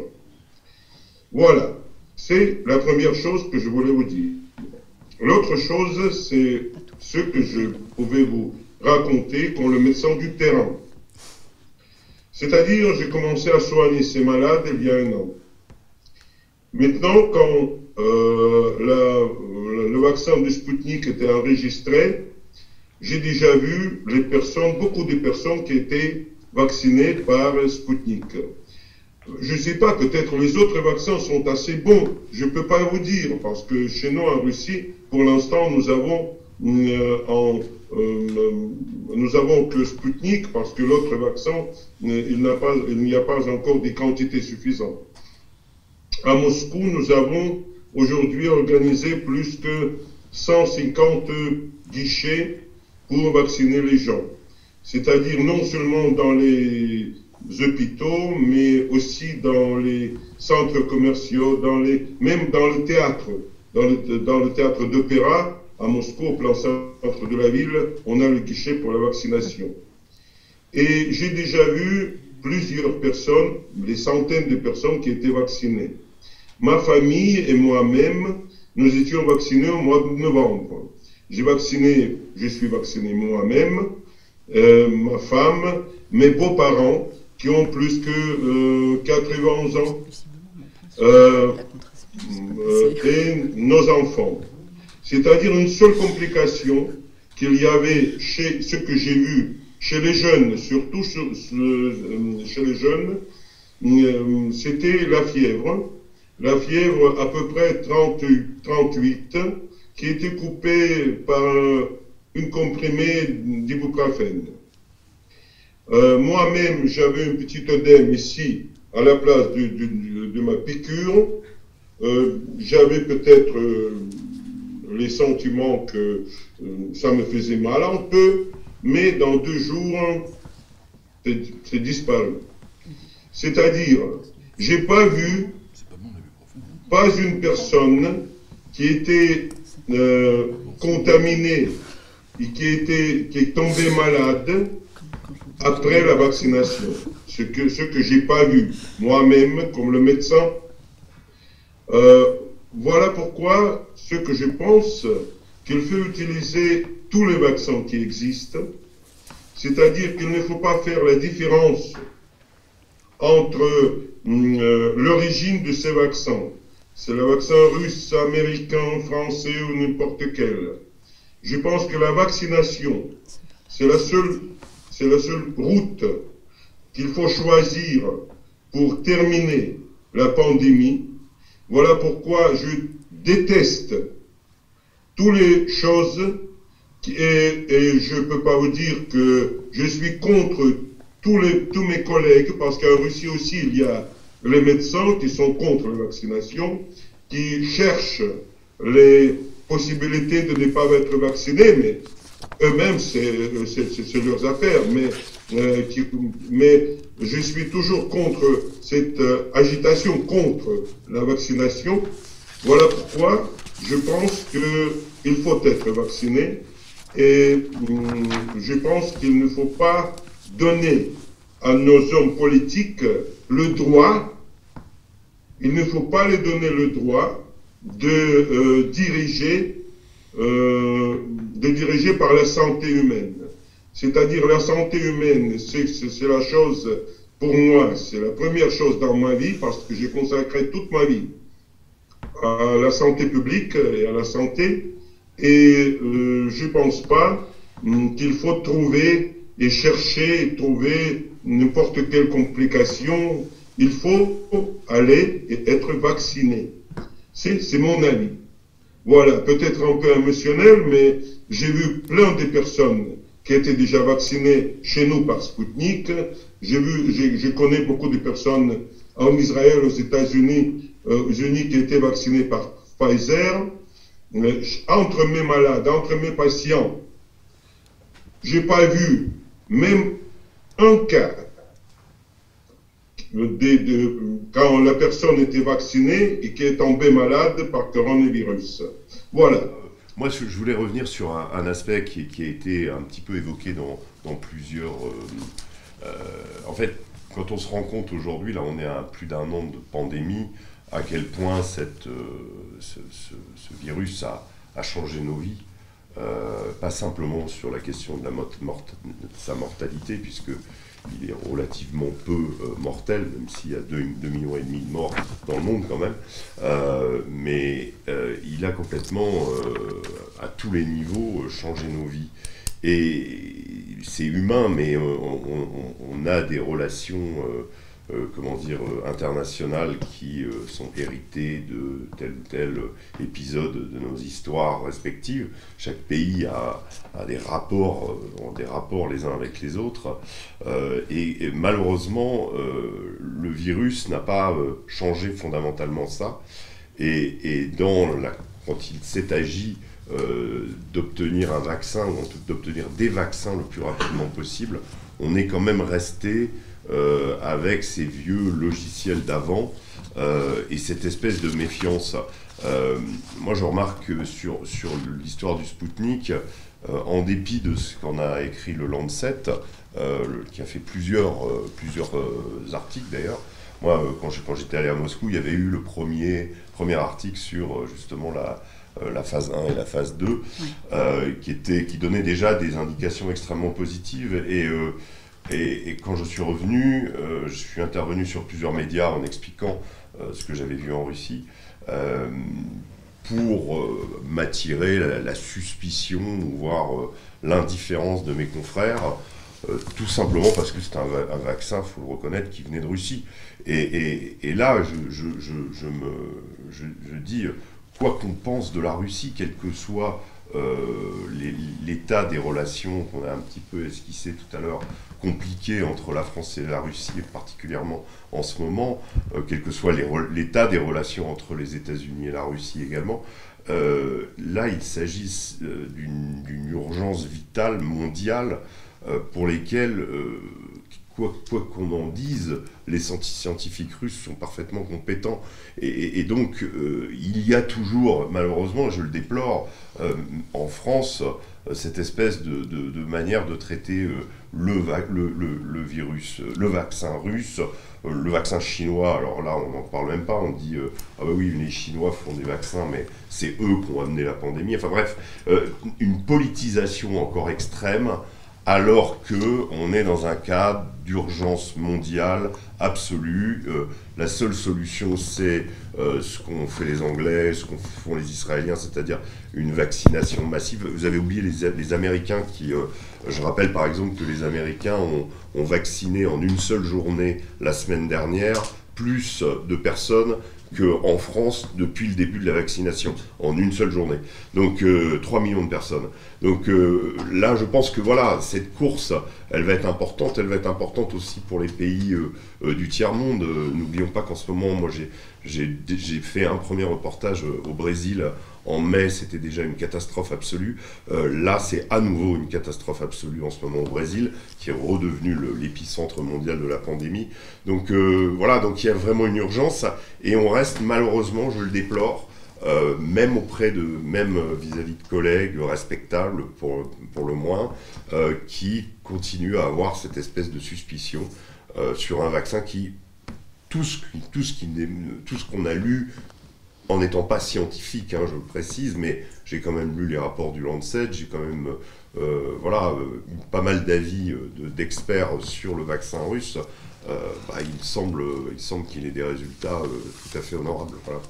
Voilà, c'est la première chose que je voulais vous dire. L'autre chose, c'est ce que je pouvais vous raconter comme le médecin du terrain. C'est-à-dire, j'ai commencé à soigner ces malades il y a un an. Maintenant, quand euh, le vaccin du Sputnik était enregistré, j'ai déjà vu les personnes, beaucoup de personnes qui étaient vaccinées par Sputnik. Je ne sais pas, peut-être les autres vaccins sont assez bons, je ne peux pas vous dire, parce que chez nous en Russie, pour l'instant, nous avons euh, euh, nous avons que Sputnik, parce que l'autre vaccin, il n'y a pas encore des quantités suffisantes. À Moscou, nous avons aujourd'hui organisé plus que 150 guichets pour vacciner les gens. C'est-à-dire non seulement dans les hôpitaux, mais aussi dans les centres commerciaux, dans les, même dans le théâtre, dans le, dans le théâtre d'opéra à Moscou, au plein centre de la ville, on a le guichet pour la vaccination. Et j'ai déjà vu plusieurs personnes, des centaines de personnes qui étaient vaccinées. Ma famille et moi-même, nous étions vaccinés au mois de novembre. J'ai vacciné, je suis vacciné moi-même, euh, ma femme, mes beaux-parents, qui ont plus que 91 euh, ans, euh, et nos enfants. C'est-à-dire une seule complication qu'il y avait chez ce que j'ai vu chez les jeunes, surtout chez les jeunes, c'était la fièvre la fièvre à peu près 38, qui était coupée par une comprimée d'ibuprofène. Euh, moi-même, j'avais un petit œdème ici, à la place de, ma piqûre. Euh, j'avais peut-être euh, les sentiments que ça me faisait mal un peu, mais dans deux jours, c'est disparu. C'est-à-dire, j'ai pas vu pas une personne qui était contaminée et qui, était, qui est tombée malade après la vaccination. Ce que, ce que j'ai pas vu moi-même comme le médecin. Euh, voilà pourquoi ce que je pense qu'il faut utiliser tous les vaccins qui existent, c'est-à-dire qu'il ne faut pas faire la différence entre euh, l'origine de ces vaccins c'est le vaccin russe, américain, français ou n'importe quel. Je pense que la vaccination, c'est la seule, c'est la seule route qu'il faut choisir pour terminer la pandémie. Voilà pourquoi je déteste toutes les choses et, je ne peux pas vous dire que je suis contre tous, tous mes collègues parce qu'en Russie aussi il y a les médecins qui sont contre la vaccination, qui cherchent les possibilités de ne pas être vaccinés, mais eux-mêmes, c'est leurs affaires. Mais, euh, mais je suis toujours contre cette euh, agitation contre la vaccination. Voilà pourquoi je pense qu'il faut être vacciné et hum, je pense qu'il ne faut pas donner à nos hommes politiques le droit, il ne faut pas leur donner le droit de euh, diriger, de diriger par la santé humaine. C'est-à-dire la santé humaine, c'est la chose, pour moi, c'est la première chose dans ma vie parce que j'ai consacré toute ma vie à la santé publique et à la santé. Et euh, je ne pense pas hum, qu'il faut trouver et chercher et trouver n'importe quelle complication, il faut aller et être vacciné. C'est mon avis. Voilà, peut-être un peu émotionnel, mais j'ai vu plein de personnes qui étaient déjà vaccinées chez nous par Sputnik. J'ai vu, je connais beaucoup de personnes en Israël, aux États-Unis, euh, Unis qui étaient vaccinées par Pfizer. Entre mes malades, entre mes patients, j'ai pas vu même un cas de, quand la personne était vaccinée et qui est tombée malade par coronavirus. Voilà. Moi, je voulais revenir sur un, aspect qui, a été un petit peu évoqué dans, plusieurs... Euh, euh, en fait, quand on se rend compte aujourd'hui, là on est à plus d'un an de pandémie, à quel point cette, ce, virus a, changé nos vies. pas simplement sur la question de, sa mortalité, puisque il est relativement peu euh, mortel, même s'il y a 2,5 millions et demi de morts dans le monde quand même. Euh, mais euh, il a complètement, à tous les niveaux, changé nos vies. Et c'est humain, mais on, a des relations comment dire, euh, internationales qui euh, sont héritées de tel ou tel épisode de nos histoires respectives. Chaque pays a, des, rapports, des rapports les uns avec les autres. Et, malheureusement, le virus n'a pas changé fondamentalement ça. Et, quand il s'est agi d'obtenir un vaccin, ou d'obtenir des vaccins le plus rapidement possible, on est quand même resté euh, avec ces vieux logiciels d'avant euh, et cette espèce de méfiance. Euh, moi, je remarque que sur, sur l'histoire du Spoutnik, en dépit de ce qu'en a écrit le Lancet, qui a fait plusieurs, plusieurs articles d'ailleurs, moi, quand j'étais allé à Moscou, il y avait eu le premier, premier article sur justement la, la phase 1 et la phase 2, qui, était, qui donnait déjà des indications extrêmement positives. Et et, quand je suis revenu, euh, je suis intervenu sur plusieurs médias en expliquant euh, ce que j'avais vu en Russie euh, pour m'attirer la, suspicion, voire l'indifférence de mes confrères, tout simplement parce que c'est un, vaccin, il faut le reconnaître, qui venait de Russie. Et, là, je, dis, quoi qu'on pense de la Russie, quel que soit l'état des relations qu'on a un petit peu esquissé tout à l'heure compliqué entre la France et la Russie, particulièrement en ce moment, euh, quel que soit l'état des relations entre les États-Unis et la Russie également. Euh, là, il s'agit euh, d'une urgence vitale mondiale pour lesquelles quoi qu'on en dise, les scientifiques russes sont parfaitement compétents. Et, donc, il y a toujours, malheureusement, je le déplore, en France, cette espèce de, manière de traiter le, le, virus, le vaccin russe, euh, le vaccin chinois, alors là on n'en parle même pas, on dit euh, ah bah oui les Chinois font des vaccins mais c'est eux qui ont amené la pandémie. Enfin bref, euh, une politisation encore extrême alors que on est dans un cadre d'urgence mondiale absolue. Euh, la seule solution, c'est euh, ce qu'ont fait les Anglais, ce qu'ont font les Israéliens, c'est-à-dire une vaccination massive. Vous avez oublié les, Américains qui, euh, je rappelle par exemple que les Américains ont vacciné en une seule journée la semaine dernière plus de personnes qu'en France depuis le début de la vaccination, en une seule journée. Donc 3 millions de personnes. Donc euh, là, je pense que voilà, cette course, elle va être importante. Elle va être importante aussi pour les pays euh, euh, du tiers-monde. N'oublions pas qu'en ce moment, moi, j'ai fait un premier reportage au Brésil en mai, c'était déjà une catastrophe absolue. là, c'est à nouveau une catastrophe absolue en ce moment au Brésil, qui est redevenu l'épicentre mondial de la pandémie. Donc voilà, donc il y a vraiment une urgence et on reste malheureusement, je le déplore, euh, même auprès de, même vis-à-vis de collègues respectables pour, le moins, euh, qui continuent à avoir cette espèce de suspicion euh, sur un vaccin qui, tout ce, tout ce qu'on a lu, en n'étant pas scientifique, hein, je le précise, mais j'ai quand même lu les rapports du Lancet, j'ai quand même voilà, pas mal d'avis d'experts sur le vaccin russe. Bah, il semble, il semble qu'il ait des résultats tout à fait honorables. Voilà.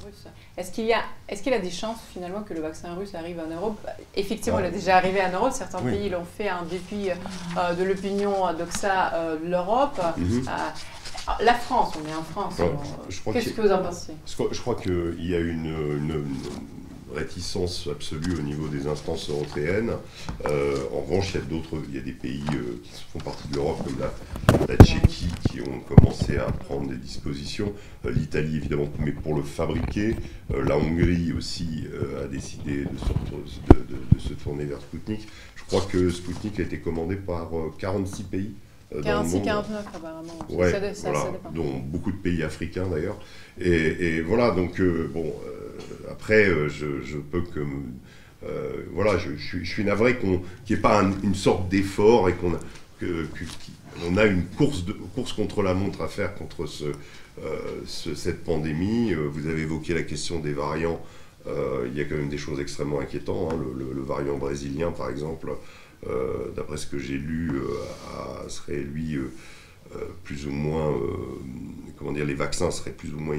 Est-ce qu'il y a, est-ce qu'il a des chances finalement que le vaccin russe arrive en Europe? Effectivement, il est déjà arrivé en Europe. Certains pays l'ont fait en dépit euh, de l'opinion d'Oxa euh, de l'Europe. Mhm. Euh, la France, on est en France. Qu'est-ce que, vous en pensez? Je crois qu'il y a une, une réticence absolue au niveau des instances européennes. Euh, en revanche, il y a d'autres, il y a des pays euh, qui font partie de l'Europe, comme la, Tchéquie, qui ont commencé à prendre des dispositions. Euh, L'Italie, évidemment, mais pour le fabriquer. la Hongrie aussi a décidé de se, de, se, tourner vers Sputnik. Je crois que Sputnik a été commandé par 46 pays. 46, 49 apparemment. Ouais, ça, voilà, dont beaucoup de pays africains d'ailleurs. Et, et, voilà, donc bon, après, euh, je, peux que. Euh, voilà, je, suis navré qu'il n'y ait pas une sorte d'effort et qu'on on a une course, de, course contre la montre à faire contre ce, cette pandémie. Vous avez évoqué la question des variants. il y a quand même des choses extrêmement inquiétantes. Hein. Le, variant brésilien, par exemple, d'après ce que j'ai lu, serait lui plus ou moins, comment dire, les vaccins seraient plus ou moins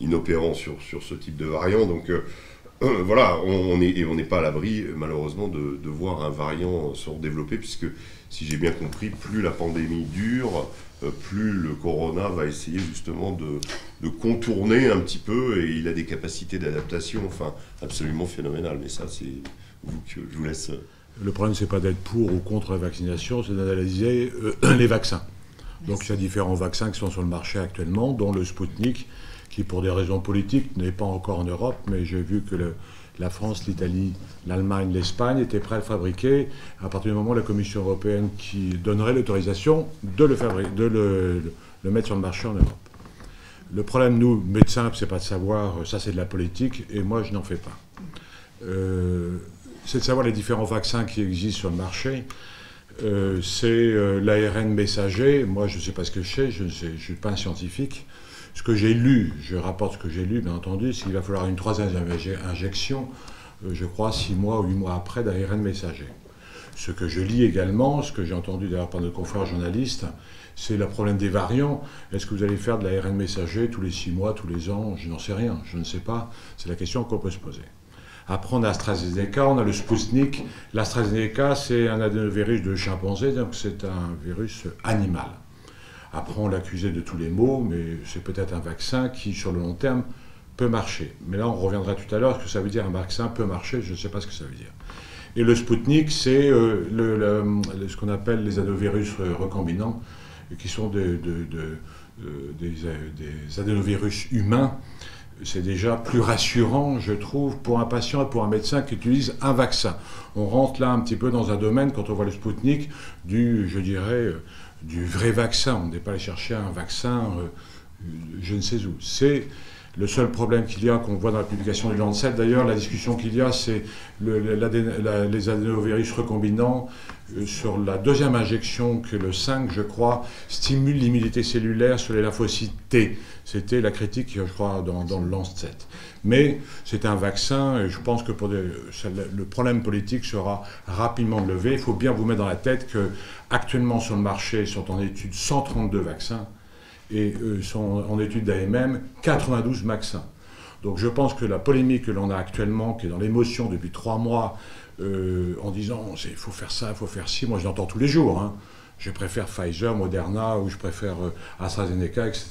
inopérants sur, sur ce type de variant. Donc euh, voilà, on n'est on pas à l'abri, malheureusement, de, voir un variant se développer, puisque, si j'ai bien compris, plus la pandémie dure, euh, plus le corona va essayer justement de, contourner un petit peu, et il a des capacités d'adaptation, enfin, absolument phénoménales. Mais ça, c'est vous que je vous laisse. Euh. Le problème, c'est pas d'être pour ou contre la vaccination, c'est d'analyser (clears throat) les vaccins. Donc, il y a différents vaccins qui sont sur le marché actuellement, dont le Sputnik qui pour des raisons politiques n'est pas encore en Europe, mais j'ai vu que la France, l'Italie, l'Allemagne, l'Espagne étaient prêts à le fabriquer à partir du moment où la Commission européenne qui donnerait l'autorisation de, le, de le, mettre sur le marché en Europe. Le problème, nous, médecins, c'est pas de savoir, ça c'est de la politique, et moi je n'en fais pas. Euh, c'est de savoir les différents vaccins qui existent sur le marché. Euh, c'est euh, l'ARN messager. Moi, je ne sais pas ce que c'est, je ne suis pas un scientifique. Ce que j'ai lu, je rapporte ce que j'ai lu, bien entendu, c'est qu'il va falloir une troisième injection, euh, je crois, six mois ou huit mois après d'ARN messager. Ce que je lis également, ce que j'ai entendu d'ailleurs par nos confrères journalistes, c'est le problème des variants. Est-ce que vous allez faire de l'ARN messager tous les six mois, tous les ans? Je n'en sais rien, je ne sais pas. C'est la question qu'on peut se poser. On a AstraZeneca, on a le Sputnik. L'AstraZeneca, c'est un adénovirus de chimpanzé, donc c'est un virus animal. Après, on l'accusait de tous les maux, mais c'est peut-être un vaccin qui, sur le long terme, peut marcher. Mais là, on reviendra tout à l'heure, ce que ça veut dire un vaccin peut marcher, je ne sais pas ce que ça veut dire. Et le Sputnik, c'est euh, ce qu'on appelle les adénovirus recombinants, qui sont euh, des, des, adénovirus humains. C'est déjà plus rassurant, je trouve, pour un patient et pour un médecin qui utilise un vaccin. On rentre là un petit peu dans un domaine, quand on voit le Sputnik, du, je dirais, euh, du vrai vaccin. On n'est pas allé chercher un vaccin, euh, je ne sais où. C'est le seul problème qu'il y a, qu'on voit dans la publication du Lancet, d'ailleurs, la discussion qu'il y a, c'est les adénovirus recombinants sur la deuxième injection que le 5, je crois, stimule l'immunité cellulaire sur les lymphocytes T. C'était la critique, je crois, dans, dans le Lancet. Mais c'est un vaccin, et je pense que pour le problème politique sera rapidement levé. Il faut bien vous mettre dans la tête que actuellement sur le marché sont en étude 132 vaccins et euh, sont en étude d'AMM 92 vaccins. Donc je pense que la polémique que l'on a actuellement, qui est dans l'émotion depuis trois mois, euh, en disant il faut faire ça, il faut faire ci, moi je l'entends tous les jours. Hein. Je préfère Pfizer, Moderna, ou je préfère euh, AstraZeneca, etc.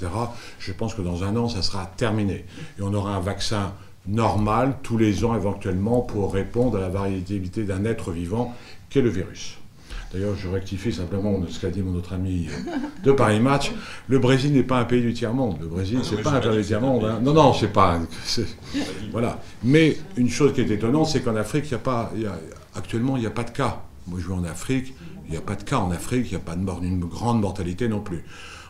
Je pense que dans un an, ça sera terminé. Et on aura un vaccin normal tous les ans éventuellement pour répondre à la variabilité d'un être vivant qu'est le virus. D'ailleurs, je rectifie simplement ce qu'a dit mon autre ami de Paris Match. Le Brésil n'est pas un pays du tiers-monde. Le Brésil, c'est pas un pays du tiers-monde. Hein. Non, non, c'est pas. (laughs) Voilà. Mais une chose qui est étonnante, c'est qu'en Afrique, il y a pas, actuellement, il n'y a pas de cas. Moi, je vais en Afrique, il n'y a pas de cas en Afrique, il n'y a pas de mort, une grande mortalité non plus.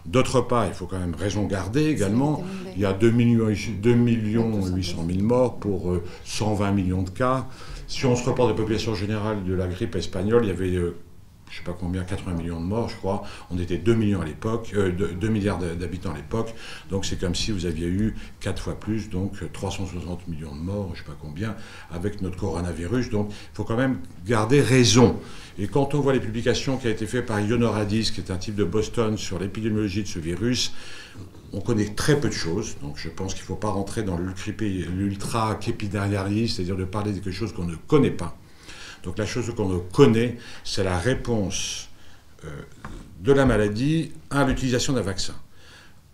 D'autre part, il faut quand même raison garder également. Il y a 2 millions, 2 millions 800 000 morts pour 120 euh, millions de cas. Si on se reporte de la population générale de la grippe espagnole, il y avait euh, je ne sais pas combien, 80 millions de morts, je crois. On était 2 millions à l'époque, 2, euh, milliards d'habitants à l'époque. Donc c'est comme si vous aviez eu 4 fois plus, donc 360 millions de morts, je ne sais pas combien, avec notre coronavirus. Donc il faut quand même garder raison. Et quand on voit les publications qui ont été faites par Yonoradis, qui est un type de Boston, sur l'épidémiologie de ce virus, on connaît très peu de choses, donc je pense qu'il ne faut pas rentrer dans l'ultra-képidarialisme, c'est-à-dire de parler de quelque chose qu'on ne connaît pas. Donc la chose qu'on connaît, c'est la réponse euh, de la maladie à l'utilisation d'un vaccin.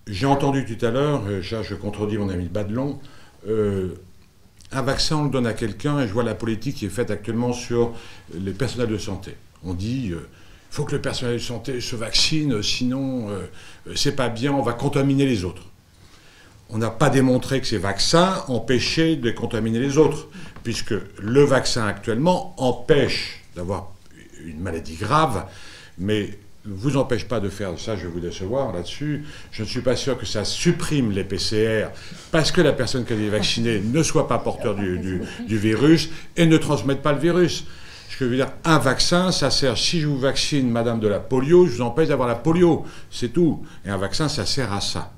J'ai entendu tout à l'heure, euh, je contredis mon ami Badelon, euh, un vaccin, on le donne à quelqu'un, et je vois la politique qui est faite actuellement sur les personnels de santé. On dit, il faut que le personnel de santé se vaccine, sinon c'est pas bien, on va contaminer les autres. On n'a pas démontré que ces vaccins empêchaient de contaminer les autres puisque le vaccin actuellement empêche d'avoir une maladie grave, mais ne vous empêche pas de faire ça, je vais vous décevoir là-dessus. Je ne suis pas sûr que ça supprime les PCR parce que la personne qui est vaccinée ne soit pas porteur du, virus et ne transmette pas le virus. Je veux dire, un vaccin, ça sert, si je vous vaccine madame de la polio, je vous empêche d'avoir la polio, c'est tout. Et un vaccin, ça sert à ça.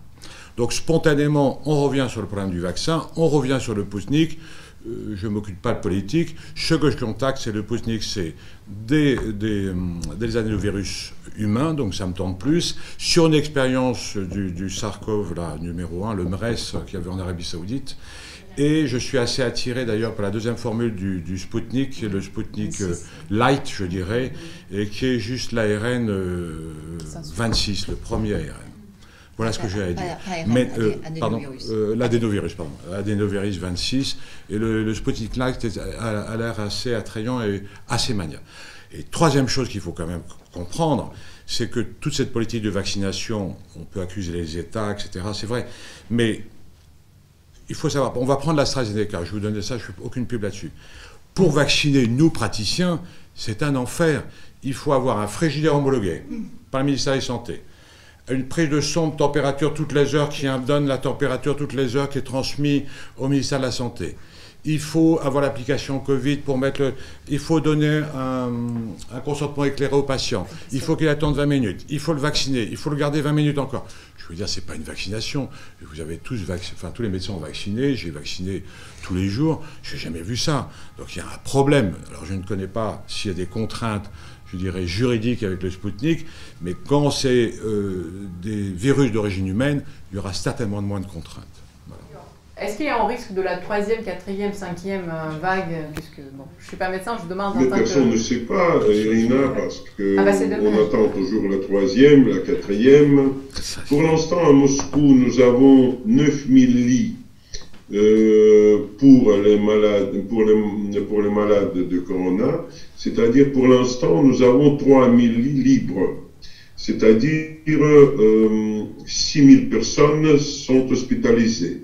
Donc spontanément, on revient sur le problème du vaccin, on revient sur le Poutnik. Euh, je ne m'occupe pas de politique. Ce que je contacte, c'est le Poutnik, c'est des, des, des adénovirus humains, donc ça me tente plus. Sur une expérience du, du Sarkov, là, numéro 1, le MRES, qui avait en Arabie Saoudite. Et je suis assez attiré d'ailleurs par la deuxième formule du, du Sputnik, le Sputnik euh, Light, je dirais, et qui est juste l'ARN 26, euh, le premier ARN. Voilà ce que j'ai à dire. Mais, euh, pardon, euh, l'adénovirus, pardon, l'adénovirus 26, et le, Sputnik Light a, l'air assez attrayant et assez mania. Et troisième chose qu'il faut quand même comprendre, c'est que toute cette politique de vaccination, on peut accuser les États, etc., c'est vrai, mais il faut savoir, on va prendre l'AstraZeneca, je vous donne ça, je ne fais aucune pub là-dessus. Pour vacciner nous, praticiens, c'est un enfer. Il faut avoir un frigidaire homologué par le ministère de la Santé une prise de son température toutes les heures qui donne la température toutes les heures qui est transmise au ministère de la Santé. Il faut avoir l'application Covid pour mettre le... Il faut donner un, consentement éclairé au patient. Il faut qu'il attende 20 minutes. Il faut le vacciner. Il faut le garder 20 minutes encore. Je veux dire, c'est pas une vaccination. Vous avez tous enfin tous les médecins ont vacciné. J'ai vacciné tous les jours. Je n'ai jamais vu ça. Donc il y a un problème. Alors je ne connais pas s'il y a des contraintes je dirais, juridique avec le Sputnik, mais quand c'est euh, des virus d'origine humaine, il y aura certainement moins de contraintes. Est-ce qu'il y a un risque de la troisième, quatrième, cinquième euh, vague Puisque bon, je ne suis pas médecin, je demande. Mais personne ne sait pas, Irina, parce qu'on ah bah on attend toujours la troisième, la quatrième. Pour l'instant, à Moscou, nous avons 9000 lits euh, pour, les malades, pour, les, pour les malades de Corona, c'est-à-dire pour l'instant, nous avons 3000 lits libres, c'est-à-dire euh, 6000 personnes sont hospitalisées.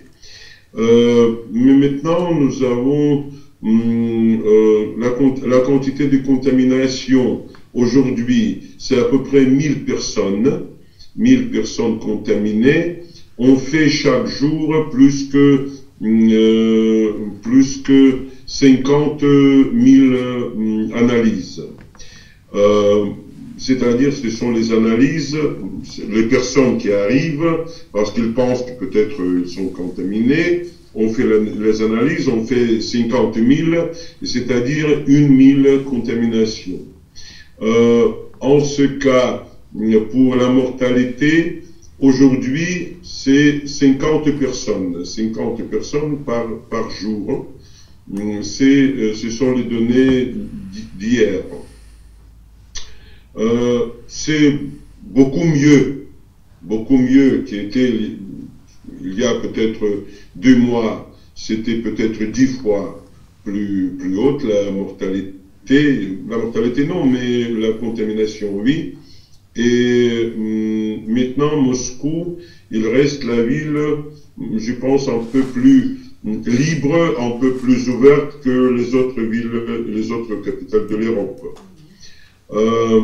Euh, mais maintenant, nous avons hum, euh, la, la, quantité de contamination aujourd'hui, c'est à peu près 1000 personnes, 1000 personnes contaminées. On fait chaque jour plus que plus que 50 000 euh, analyses. Euh, c'est-à-dire, ce sont les analyses, les personnes qui arrivent parce qu'ils pensent que peut-être ils sont contaminés. On fait les analyses, on fait 50 000, c'est-à-dire une mille contaminations. en ce cas, pour la mortalité, Aujourd'hui, c'est 50 personnes, 50 personnes par, jour. Euh, ce sont les données d'hier. Euh, c'est beaucoup mieux, beaucoup mieux qui était il y a peut-être deux mois, c'était peut-être dix fois plus, plus haute la mortalité, la mortalité non, mais la contamination oui. Hum, maintenant, Moscou, il reste la ville, je pense, un peu plus libre, un peu plus ouverte que les autres villes, les autres capitales de l'Europe. Euh,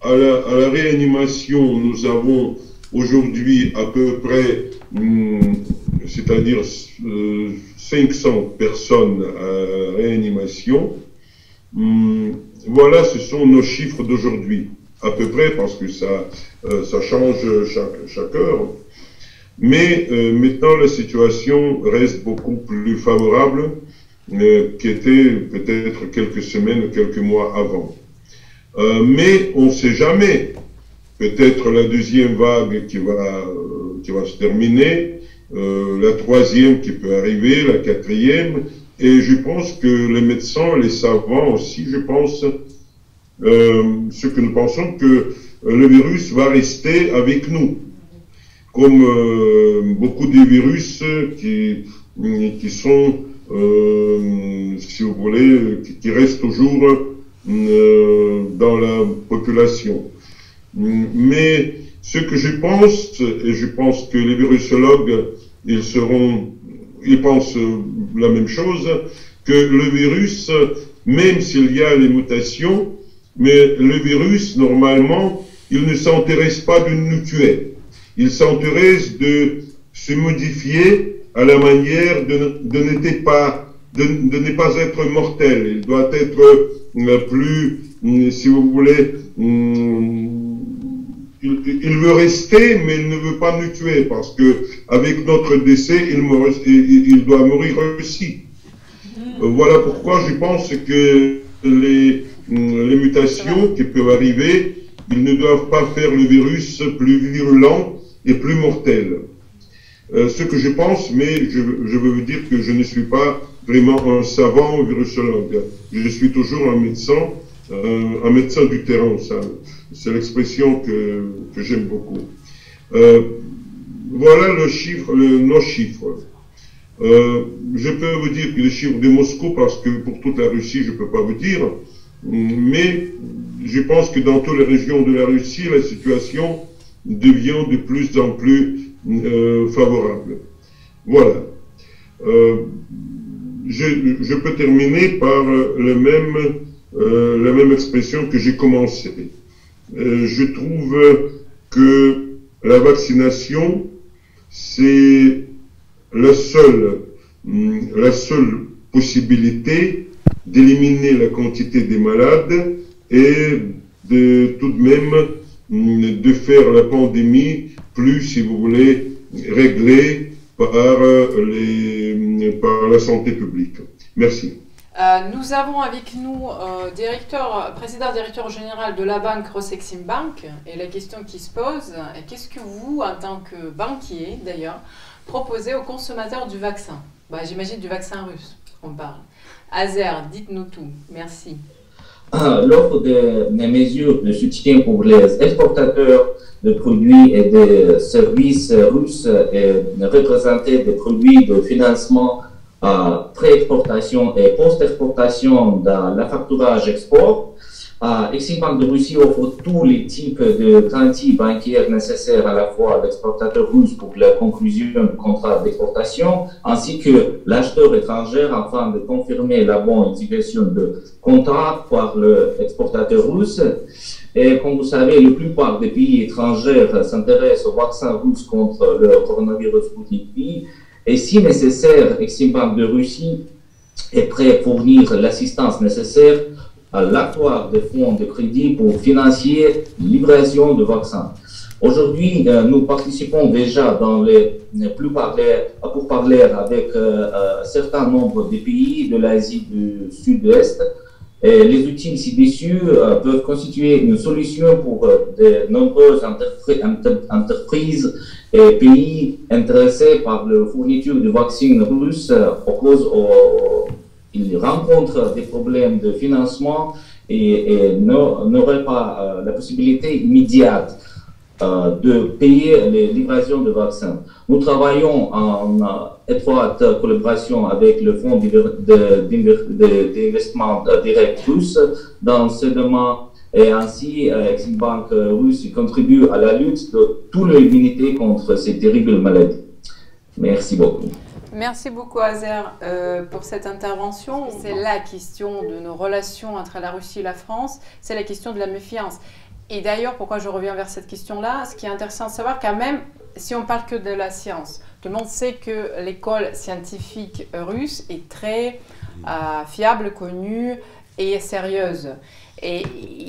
à, la, réanimation, nous avons aujourd'hui à peu près, hum, c'est-à-dire 500 euh, personnes à réanimation. Hum, voilà, ce sont nos chiffres d'aujourd'hui, à peu près, parce que ça, euh, ça change chaque, chaque heure. Mais euh, maintenant, la situation reste beaucoup plus favorable euh, qu'était peut-être quelques semaines, quelques mois avant. Euh, mais on ne sait jamais. Peut-être la deuxième vague qui va, qui va se terminer, la troisième qui peut arriver, la quatrième, et je pense que les médecins, les savants aussi, je pense, euh, ce que nous pensons que le virus va rester avec nous, comme euh, beaucoup de virus qui, qui sont, euh, si vous voulez, qui, restent toujours euh, dans la population. Mais ce que je pense, et je pense que les virusologues, ils seront ils pensent la même chose, que le virus, même s'il y a les mutations, mais le virus, normalement, il ne s'intéresse pas de nous tuer. Il s'intéresse de se modifier à la manière de, n'être pas, de, ne pas être mortel. Il doit être plus, si vous voulez, il, veut rester, mais il ne veut pas nous tuer parce que avec notre décès, il, il doit mourir aussi. Voilà pourquoi je pense que les, les mutations qui peuvent arriver, ils ne doivent pas faire le virus plus virulent et plus mortel. Euh, ce que je pense, mais je, je, veux vous dire que je ne suis pas vraiment un savant virusologue. Je suis toujours un médecin, euh, un médecin du terrain. C'est l'expression que, j'aime beaucoup. Euh, voilà le chiffre, nos chiffres. Je peux vous dire que les chiffres de Moscou, parce que pour toute la Russie, je ne peux pas vous dire, mais je pense que dans toutes les régions de la Russie, la situation devient de plus en plus euh, favorable. Voilà. Euh, je, peux terminer par même, euh, la même expression que j'ai commencé. Je trouve que la vaccination, c'est la seule, la seule possibilité d'éliminer la quantité des malades et de tout de même de faire la pandémie plus, si vous voulez, réglée par, les, par la santé publique. Merci. Euh, nous avons avec nous euh, directeur, président directeur général de la banque Rosexim Bank et la question qui se pose est qu'est-ce que vous, en tant que banquier d'ailleurs, proposez aux consommateurs du vaccin? Bah, J'imagine du vaccin russe, on parle. Azer, dites-nous tout. Merci. Ah, l'offre des mesures de soutien pour les exportateurs de produits et de services russes est représentée des produits de financement pré-exportation et post-exportation dans la facturage export. Euh, Exim Bank de Russie offre tous les types de garanties bancaires nécessaires à la fois à l'exportateur russe pour la conclusion du contrat d'exportation, ainsi que l'acheteur étranger afin de confirmer la bonne exécution de contrat par l'exportateur russe. Et comme vous savez, la plupart des pays étrangers s'intéressent au vaccin russe contre le coronavirus Sputnik V et si nécessaire, Exim Bank de Russie est prêt à fournir l'assistance nécessaire à l'actoire de fonds de crédit pour financer livraison de vaccins. Aujourd'hui, euh, nous participons déjà dans les, plus pour parler avec euh, un certain nombre de pays de l'Asie du Sud-Est les outils ci-dessus euh, peuvent constituer une solution pour euh, de nombreuses entreprises et pays intéressés par la fourniture de vaccins russes euh, au cause où ils rencontrent des problèmes de financement et, n'auraient pas la possibilité immédiate euh, de payer les livraisons de vaccins. Nous travaillons en euh, étroite collaboration avec le Fonds d'investissement direct russe dans ce domaine et ainsi euh, Exim Bank russe contribue à la lutte de toute l'humanité contre ces terribles maladies. Merci beaucoup. Merci beaucoup Azer pour cette intervention. C'est la question de nos relations entre la Russie et la France, c'est la question de la méfiance. Et d'ailleurs, pourquoi je reviens vers cette question-là? Ce qui est intéressant de savoir, quand même, si on parle que de la science, tout le monde sait que l'école scientifique russe est très euh, fiable, connue et sérieuse. Et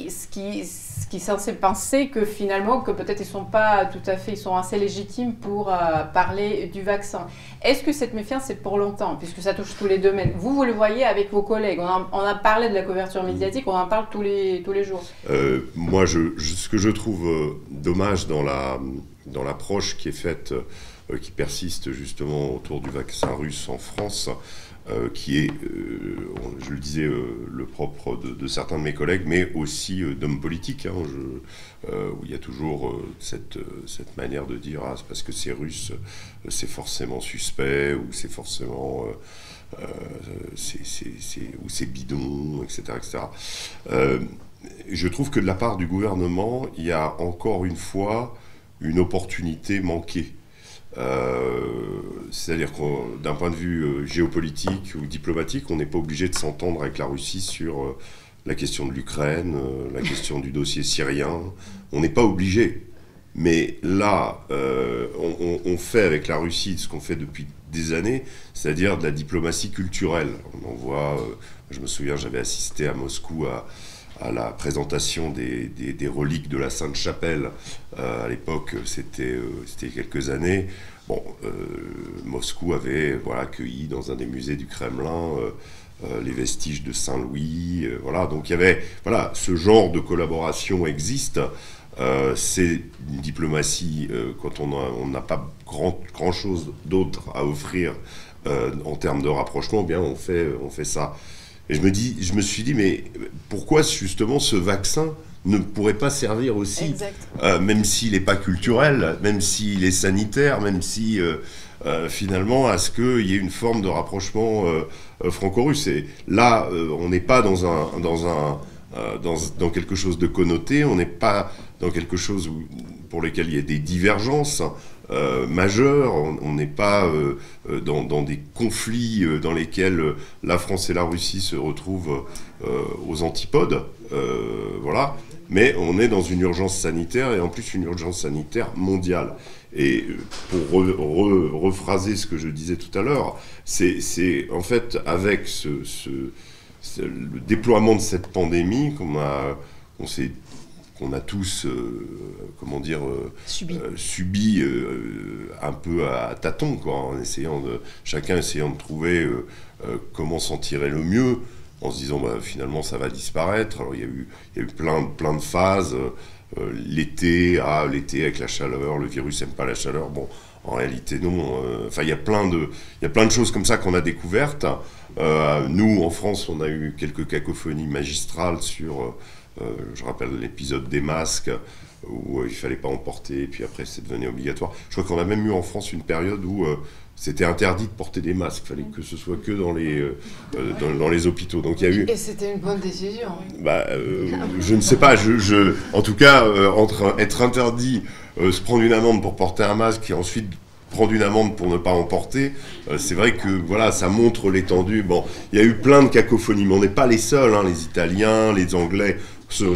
ce qui, ce qui est censé penser que finalement, que peut-être ils sont pas tout à fait, ils sont assez légitimes pour euh, parler du vaccin. Est-ce que cette méfiance est pour longtemps, puisque ça touche tous les domaines? Vous, vous le voyez avec vos collègues. On, a parlé de la couverture médiatique, on en parle tous les, tous les jours. Euh, moi, je, ce que je trouve euh, dommage dans la dans l'approche qui est faite, qui persiste justement autour du vaccin russe en France, euh, qui est, euh, je le disais, euh, le propre de, certains de mes collègues, mais aussi d'hommes politiques, hein, où il y a toujours cette, manière de dire ah, parce que c'est russe, c'est forcément suspect, ou c'est forcément. ou c'est bidon, etc. etc. je trouve que de la part du gouvernement, il y a encore une fois une opportunité manquée. Euh, c'est-à-dire que d'un point de vue euh, géopolitique ou diplomatique, on n'est pas obligé de s'entendre avec la Russie sur euh, la question de l'Ukraine, la question du dossier syrien. On n'est pas obligé. Mais là, on, fait avec la Russie ce qu'on fait depuis des années, c'est-à-dire de la diplomatie culturelle. On en voit, je me souviens, j'avais assisté à Moscou à, à la présentation des, reliques de la Sainte-Chapelle. à l'époque, c'était a quelques années. Bon, Moscou avait voilà, accueilli dans un des musées du Kremlin euh, les vestiges de Saint-Louis, euh, voilà. Donc il y avait, voilà, ce genre de collaboration existe. Euh, c'est une diplomatie quand on n'a pas grand chose d'autre à offrir en termes de rapprochement, eh bien on fait, on fait ça. Et je me, dis, je me suis dit, mais pourquoi justement ce vaccin ne pourrait pas servir aussi, même s'il n'est pas culturel, même s'il est sanitaire, même si finalement à ce qu'il y ait une forme de rapprochement euh, franco-russe. Et là, euh, on n'est pas dans un, dans un euh, dans, dans, quelque chose de connoté, on n'est pas dans quelque chose pour lequel il y a des divergences majeures, on n'est pas dans, dans, des conflits dans lesquels la France et la Russie se retrouvent aux antipodes, voilà, mais on est dans une urgence sanitaire et en plus une urgence sanitaire mondiale. Et pour rephraser ce que je disais tout à l'heure, c'est en fait avec le déploiement de cette pandémie qu'on a, qu'on a tous, euh, comment dire, euh, subi, euh, un peu à, tâtons, quoi, en essayant de, chacun essayant de trouver comment s'en tirer le mieux, en se disant bah, finalement ça va disparaître. Alors il y a eu, il y a eu plein, plein de phases. L'été, ah, l'été avec la chaleur, le virus n'aime pas la chaleur. Bon, en réalité, non. Enfin, il y a plein de, il y a plein de choses comme ça qu'on a découvertes. Nous, en France, on a eu quelques cacophonies magistrales sur, je rappelle l'épisode des masques où il fallait pas en porter, et puis après c'est devenu obligatoire. Je crois qu'on a même eu en France une période où c'était interdit de porter des masques. Il fallait que ce soit que dans les, euh, euh, dans, les hôpitaux. Donc il y a eu. Et c'était une bonne décision. Bah, euh, je ne sais pas. Je, en tout cas, entre être interdit, se prendre une amende pour porter un masque et ensuite prendre une amende pour ne pas en porter, c'est vrai que voilà, ça montre l'étendue. Bon, il y a eu plein de cacophonies, mais on n'est pas les seuls. Hein, les Italiens, les Anglais. Sont,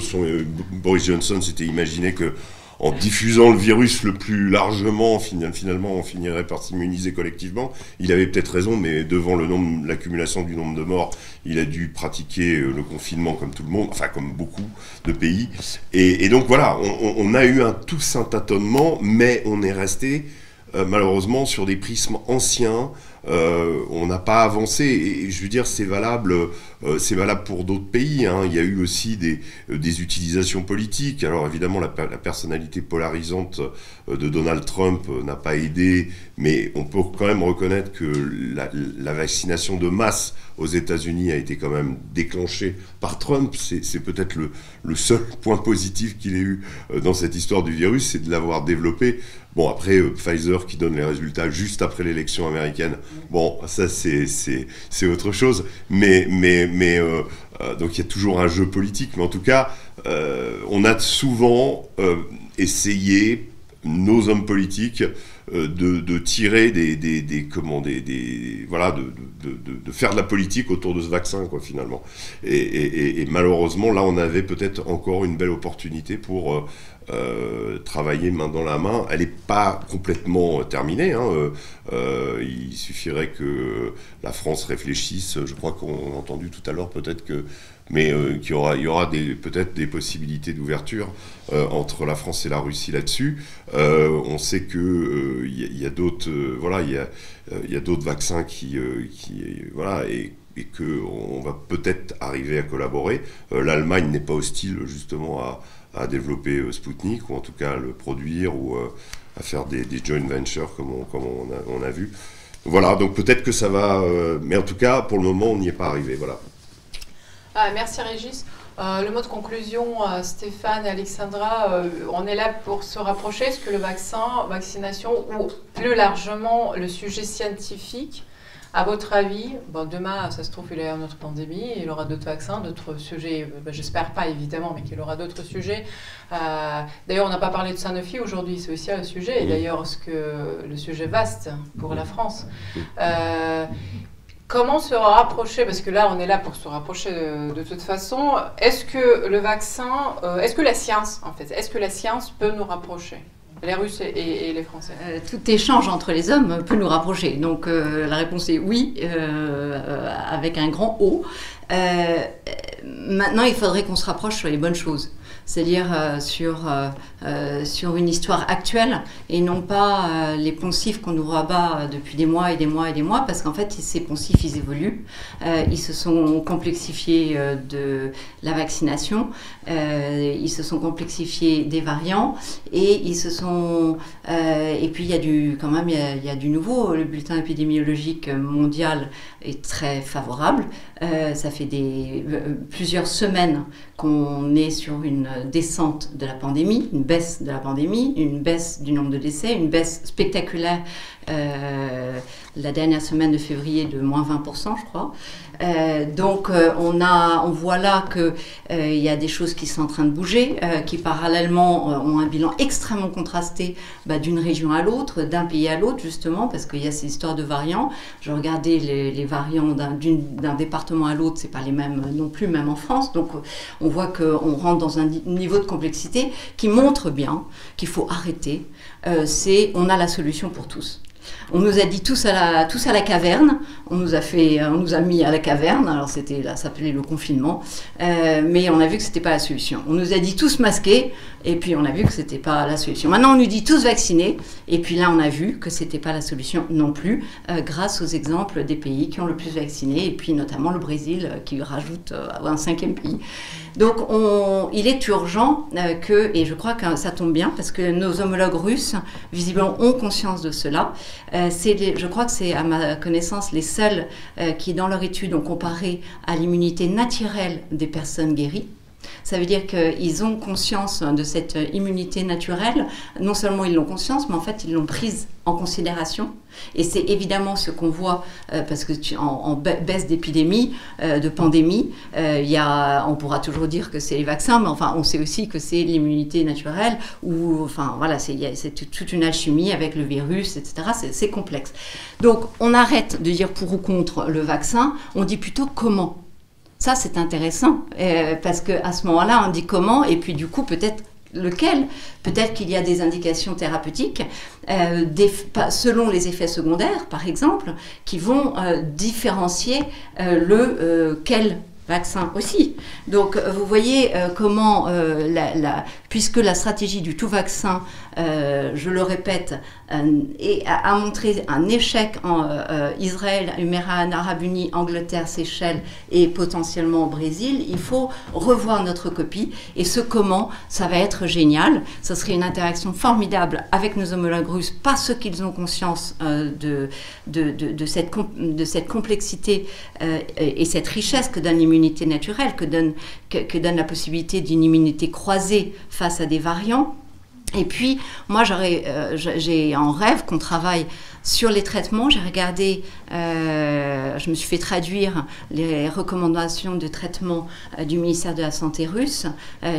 Boris Johnson s'était imaginé que en diffusant le virus le plus largement, finalement, on finirait par s'immuniser collectivement. Il avait peut-être raison, mais devant le nombre, l'accumulation du nombre de morts, il a dû pratiquer euh, le confinement comme tout le monde, enfin comme beaucoup de pays. Et, donc voilà, on, a eu un tous un tâtonnement, mais on est resté euh, malheureusement sur des prismes anciens. Euh, on n'a pas avancé. Et, je veux dire, c'est valable euh, c'est valable pour d'autres pays. Hein. Il y a eu aussi des, euh, utilisations politiques. Alors évidemment, la, personnalité polarisante euh, de Donald Trump n'a pas aidé, mais on peut quand même reconnaître que la, vaccination de masse aux États-Unis a été quand même déclenchée par Trump. C'est peut-être le, seul point positif qu'il ait eu dans cette histoire du virus, c'est de l'avoir développé. Bon, après, Pfizer qui donne les résultats juste après l'élection américaine, bon, ça c'est autre chose. Mais, mais euh, euh, donc il y a toujours un jeu politique, mais en tout cas, euh, on a souvent essayé, nos hommes politiques, de, tirer des, comment des, voilà de, faire de la politique autour de ce vaccin quoi finalement. Et malheureusement là on avait peut-être encore une belle opportunité pour euh, travailler main dans la main. Elle n'est pas complètement terminée. Hein. Euh, euh, il suffirait que la France réfléchisse. Je crois qu'on a entendu tout à l'heure peut-être que, mais qu'il y aura, il y aura peut-être des possibilités d'ouverture entre la France et la Russie là-dessus. on sait que il y, a, d'autres, voilà, il y a, d'autres vaccins qui voilà et et qu'on va peut-être arriver à collaborer. L'Allemagne n'est pas hostile justement à, à développer euh, Spoutnik, ou en tout cas le produire, ou euh, à faire des, joint ventures comme on, comme on, a, vu. Voilà, donc peut-être que ça va, euh, mais en tout cas, pour le moment, on n'y est pas arrivé. Voilà. Ah, merci Régis. le mot de conclusion, Stéphane et Alexandra, on est là pour se rapprocher. Est-ce que le vaccin, vaccination, ou plus largement le sujet scientifique, à votre avis, bon, demain, ça se trouve, il y aura une autre pandémie, il aura d'autres vaccins, d'autres sujets, euh, ben, j'espère pas évidemment, mais qu'il aura d'autres sujets. Euh, d'ailleurs, on n'a pas parlé de Sanofi aujourd'hui, c'est aussi un sujet, et d'ailleurs, ce que le sujet vaste pour la France. Euh, comment se rapprocher, parce que là, on est là pour se rapprocher de, toute façon, est-ce que le vaccin, est-ce que la science, en fait, est-ce que la science peut nous rapprocher? Les Russes et, les Français Tout échange entre les hommes peut nous rapprocher. Donc la réponse est oui, avec un grand O. maintenant, il faudrait qu'on se rapproche sur les bonnes choses c'est-à-dire euh, sur, euh, euh, sur une histoire actuelle et non pas les poncifs qu'on nous rabat depuis des mois et des mois et des mois, parce qu'en fait, ces poncifs, ils évoluent. ils se sont complexifiés de la vaccination, ils se sont complexifiés des variants et ils se sont... et puis, il y a du, quand même, il y du nouveau. Le bulletin épidémiologique mondial est très favorable. ça fait des, plusieurs semaines qu'on est sur une descente de la pandémie, une baisse de la pandémie, une baisse du nombre de décès, une baisse spectaculaire euh, la dernière semaine de février de moins 20%, je crois. Euh, donc euh, on, a, on voit là qu'il il y a des choses qui sont en train de bouger, qui parallèlement ont un bilan extrêmement contrasté bah, d'une région à l'autre, d'un pays à l'autre justement, parce qu'il y a ces histoires de variants. Je regardais les, les variants d'un département à l'autre, c'est pas les mêmes non plus, même en France. Donc on voit qu'on rentre dans un niveau de complexité qui montre bien qu'il faut arrêter. c'est on a la solution pour tous. On nous a dit tous à la, caverne. On nous a fait, on nous a mis à la caverne. Alors c'était là, ça s'appelait le confinement. Euh, mais on a vu que c'était pas la solution. On nous a dit tous masqués. Et puis on a vu que c'était pas la solution. Maintenant on nous dit tous vaccinés. Et puis là on a vu que c'était pas la solution non plus, euh, grâce aux exemples des pays qui ont le plus vacciné. Et puis notamment le Brésil euh, qui rajoute un cinquième pays. Donc il est urgent que, et je crois que ça tombe bien parce que nos homologues russes visiblement ont conscience de cela. Euh, je crois que c'est à ma connaissance les seuls euh, qui, dans leur étude, ont comparé à l'immunité naturelle des personnes guéries. Ça veut dire qu'ils ont conscience de cette immunité naturelle. Non seulement ils l'ont conscience, mais en fait ils l'ont prise en considération. Et c'est évidemment ce qu'on voit, euh, parce que en, baisse d'épidémie, euh, de pandémie, euh, y a, on pourra toujours dire que c'est les vaccins, mais enfin on sait aussi que c'est l'immunité naturelle, ou enfin voilà, c'est toute une alchimie avec le virus, etc. C'est complexe. Donc on arrête de dire pour ou contre le vaccin, on dit plutôt comment. Ça, c'est intéressant, euh, parce qu'à ce moment-là, on dit comment, et puis du coup, peut-être lequel. Peut-être qu'il y a des indications thérapeutiques, euh, selon les effets secondaires, par exemple, qui vont euh, différencier le quel vaccin aussi. Donc vous voyez comment, la, puisque la stratégie du tout vaccin, je le répète, et a, montré un échec en euh, euh, Israël, Émirats Arabes Unis, Angleterre, Seychelles et potentiellement au Brésil, il faut revoir notre copie. Et ce comment, ça va être génial. Ça serait une interaction formidable avec nos homologues russes parce qu'ils ont conscience euh, de, cette, complexité et, cette richesse que donne l'immunité naturelle, que donne, que donne la possibilité d'une immunité croisée face à des variants. Et puis, moi, euh, j'ai en rêve qu'on travaille sur les traitements. J'ai regardé, euh, je me suis fait traduire les recommandations de traitement euh, du ministère de la Santé russe.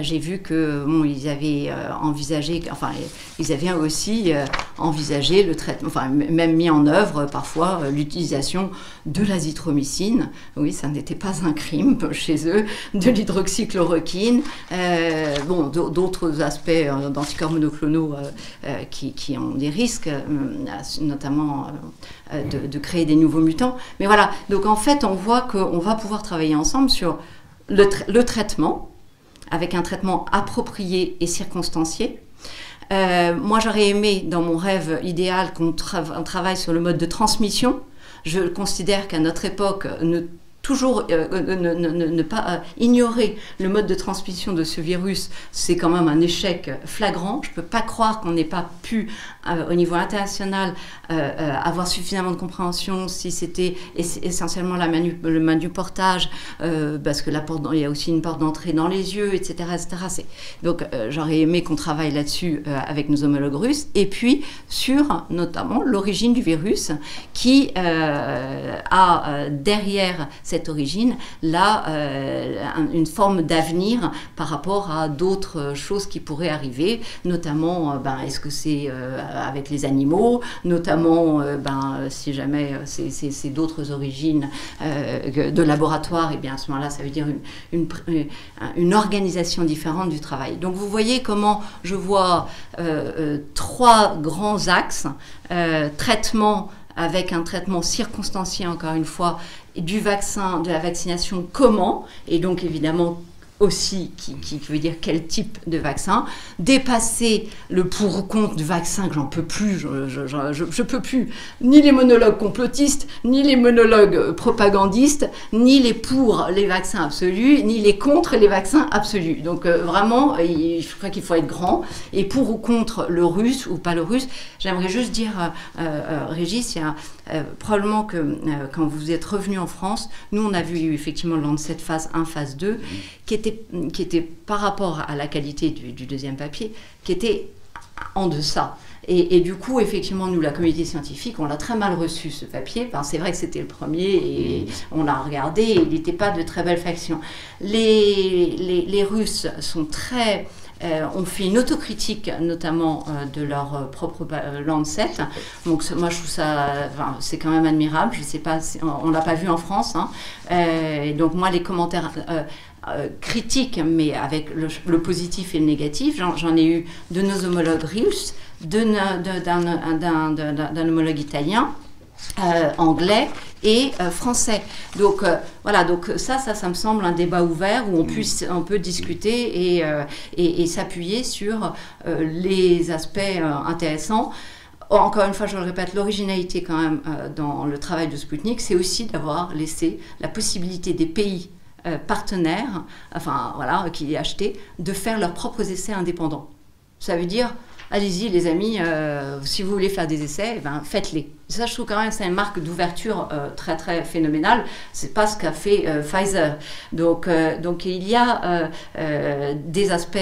j'ai vu que bon, ils avaient envisagé, enfin, ils avaient aussi envisagé le traitement, enfin, même mis en œuvre parfois l'utilisation de l'azithromycine. Oui, ça n'était pas un crime (laughs) chez eux, de l'hydroxychloroquine. bon, d'autres aspects d'anticorps monoclonaux euh, euh, qui, ont des risques, euh, notamment de, créer des nouveaux mutants. Mais voilà, donc en fait, on voit qu'on va pouvoir travailler ensemble sur le, traitement, avec un traitement approprié et circonstancié. moi, j'aurais aimé, dans mon rêve idéal, qu'on travaille sur le mode de transmission. Je considère qu'à notre époque, ne toujours euh, euh, ne, pas euh, ignorer le mode de transmission de ce virus, c'est quand même un échec flagrant. Je ne peux pas croire qu'on n'ait pas pu, au niveau international, avoir suffisamment de compréhension si c'était essentiellement la le main du portage, parce que la porte, il y a aussi une porte d'entrée dans les yeux, etc. etc. Donc j'aurais aimé qu'on travaille là-dessus avec nos homologues russes, et puis sur notamment l'origine du virus qui a derrière cette origine, là, une forme d'avenir par rapport à d'autres choses qui pourraient arriver, notamment, ben, est-ce que c'est avec les animaux, notamment, ben, si jamais c'est d'autres origines de laboratoire, et bien à ce moment-là, ça veut dire une, une, organisation différente du travail. Donc vous voyez comment je vois euh, euh, trois grands axes. Euh, traitement avec un traitement circonstancié, encore une fois, du vaccin, de la vaccination, comment, et donc évidemment aussi, qui, veut dire quel type de vaccin, dépasser le pour ou contre du vaccin que j'en peux plus, je, je, peux plus, ni les monologues complotistes, ni les monologues propagandistes, ni les pour les vaccins absolus, ni les contre les vaccins absolus. Donc euh, vraiment, je crois qu'il faut être grand. Et pour ou contre le russe ou pas le russe, j'aimerais juste dire, euh, euh, Régis, il y a probablement que quand vous êtes revenu en France, nous on a vu effectivement cette phase 1, phase 2, qui était qui était par rapport à la qualité du, deuxième papier, qui était en deçà. Et, du coup, effectivement, nous, la communauté scientifique, on l'a très mal reçu, ce papier. c'est vrai que c'était le premier et on l'a regardé et il n'était pas de très belle faction. Les, les, Russes sont très... Euh, ont fait une autocritique, notamment euh, de leur euh, propre Lancet. Donc, moi, je trouve ça, c'est quand même admirable. Je sais pas, on, ne l'a pas vu en France. Hein. donc, moi, les commentaires euh, critique, mais avec le, positif et le négatif. J'en ai eu de nos homologues russes, d'un homologue italien, euh, anglais et euh, français. Donc voilà, donc ça, ça, ça me semble un débat ouvert où on, puisse, on peut discuter et, et, s'appuyer sur les aspects intéressants. Encore une fois, je le répète, l'originalité quand même dans le travail de Sputnik, c'est aussi d'avoir laissé la possibilité des pays euh, partenaires, enfin voilà, qui est acheté, de faire leurs propres essais indépendants. Ça veut dire, allez-y les amis, euh, si vous voulez faire des essais, eh ben, faites-les. Ça, je trouve quand même c'est une marque d'ouverture euh, très très phénoménale. C'est pas ce qu'a fait Pfizer. Donc, donc il y a des aspects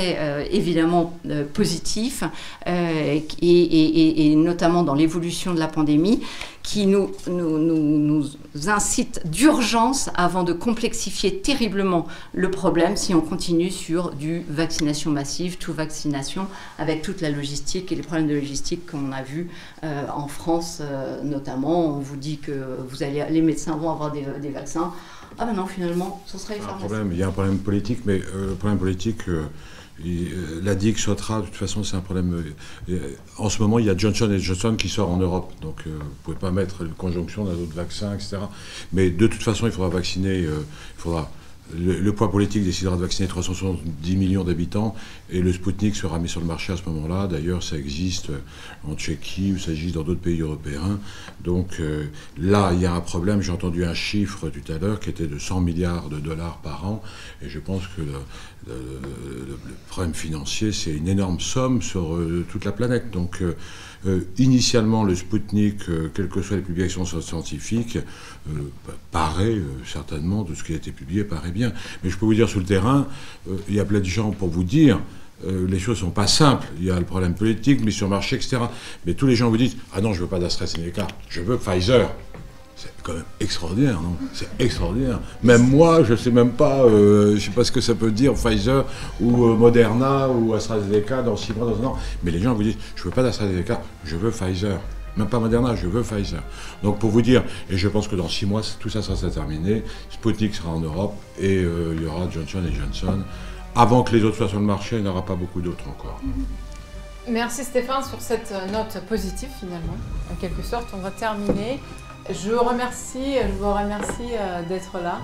évidemment positifs et, notamment dans l'évolution de la pandémie qui nous, nous, incite d'urgence avant de complexifier terriblement le problème si on continue sur du vaccination massive, tout vaccination, avec toute la logistique et les problèmes de logistique qu'on a vus euh, en France euh, notamment. On vous dit que vous allez, les médecins vont avoir des, des vaccins. Ah ben non, finalement, ce serait les Problème, il y a un problème politique, mais euh, le problème politique... Euh, la DIC sautera, de toute façon, c'est un problème. Euh, en ce moment, il y a Johnson Johnson qui sort en Europe. Donc, euh, vous ne pouvez pas mettre une conjonction d'un autre vaccin, etc. Mais de toute façon, il faudra vacciner. il faudra le, poids politique décidera de vacciner 370 millions d'habitants et le Sputnik sera mis sur le marché à ce moment-là. D'ailleurs, ça existe en Tchéquie, ça existe dans d'autres pays européens. Donc euh, là, il y a un problème. J'ai entendu un chiffre tout à l'heure qui était de 100 milliards de dollars par an et je pense que le, problème financier, c'est une énorme somme sur euh, toute la planète. Donc euh, initialement, le Sputnik, euh, quelles que soient les publications scientifiques, euh, paraît certainement, de ce qui a été publié, paraît bien. Mais je peux vous dire sur le terrain, il y a plein de gens pour vous dire les choses sont pas simples. Il y a le problème politique, mise sur le marché, etc. Mais tous les gens vous disent Ah non, je veux pas d'AstraZeneca, je veux Pfizer. C'est quand même extraordinaire, non? C'est extraordinaire. Même moi, je ne sais même pas, euh, je sais pas ce que ça peut dire, Pfizer ou euh, Moderna ou AstraZeneca dans six mois, dans un an. Mais les gens vous disent, je veux pas d'AstraZeneca, je veux Pfizer. Même pas Moderna, je veux Pfizer. Donc pour vous dire, et je pense que dans six mois, tout ça sera terminé, Sputnik sera en Europe et euh, il y aura Johnson Johnson. Avant que les autres soient sur le marché, il n'y aura pas beaucoup d'autres encore. Merci Stéphane sur cette note positive finalement. En quelque sorte, on va terminer. Je vous remercie, je vous remercie euh, d'être là.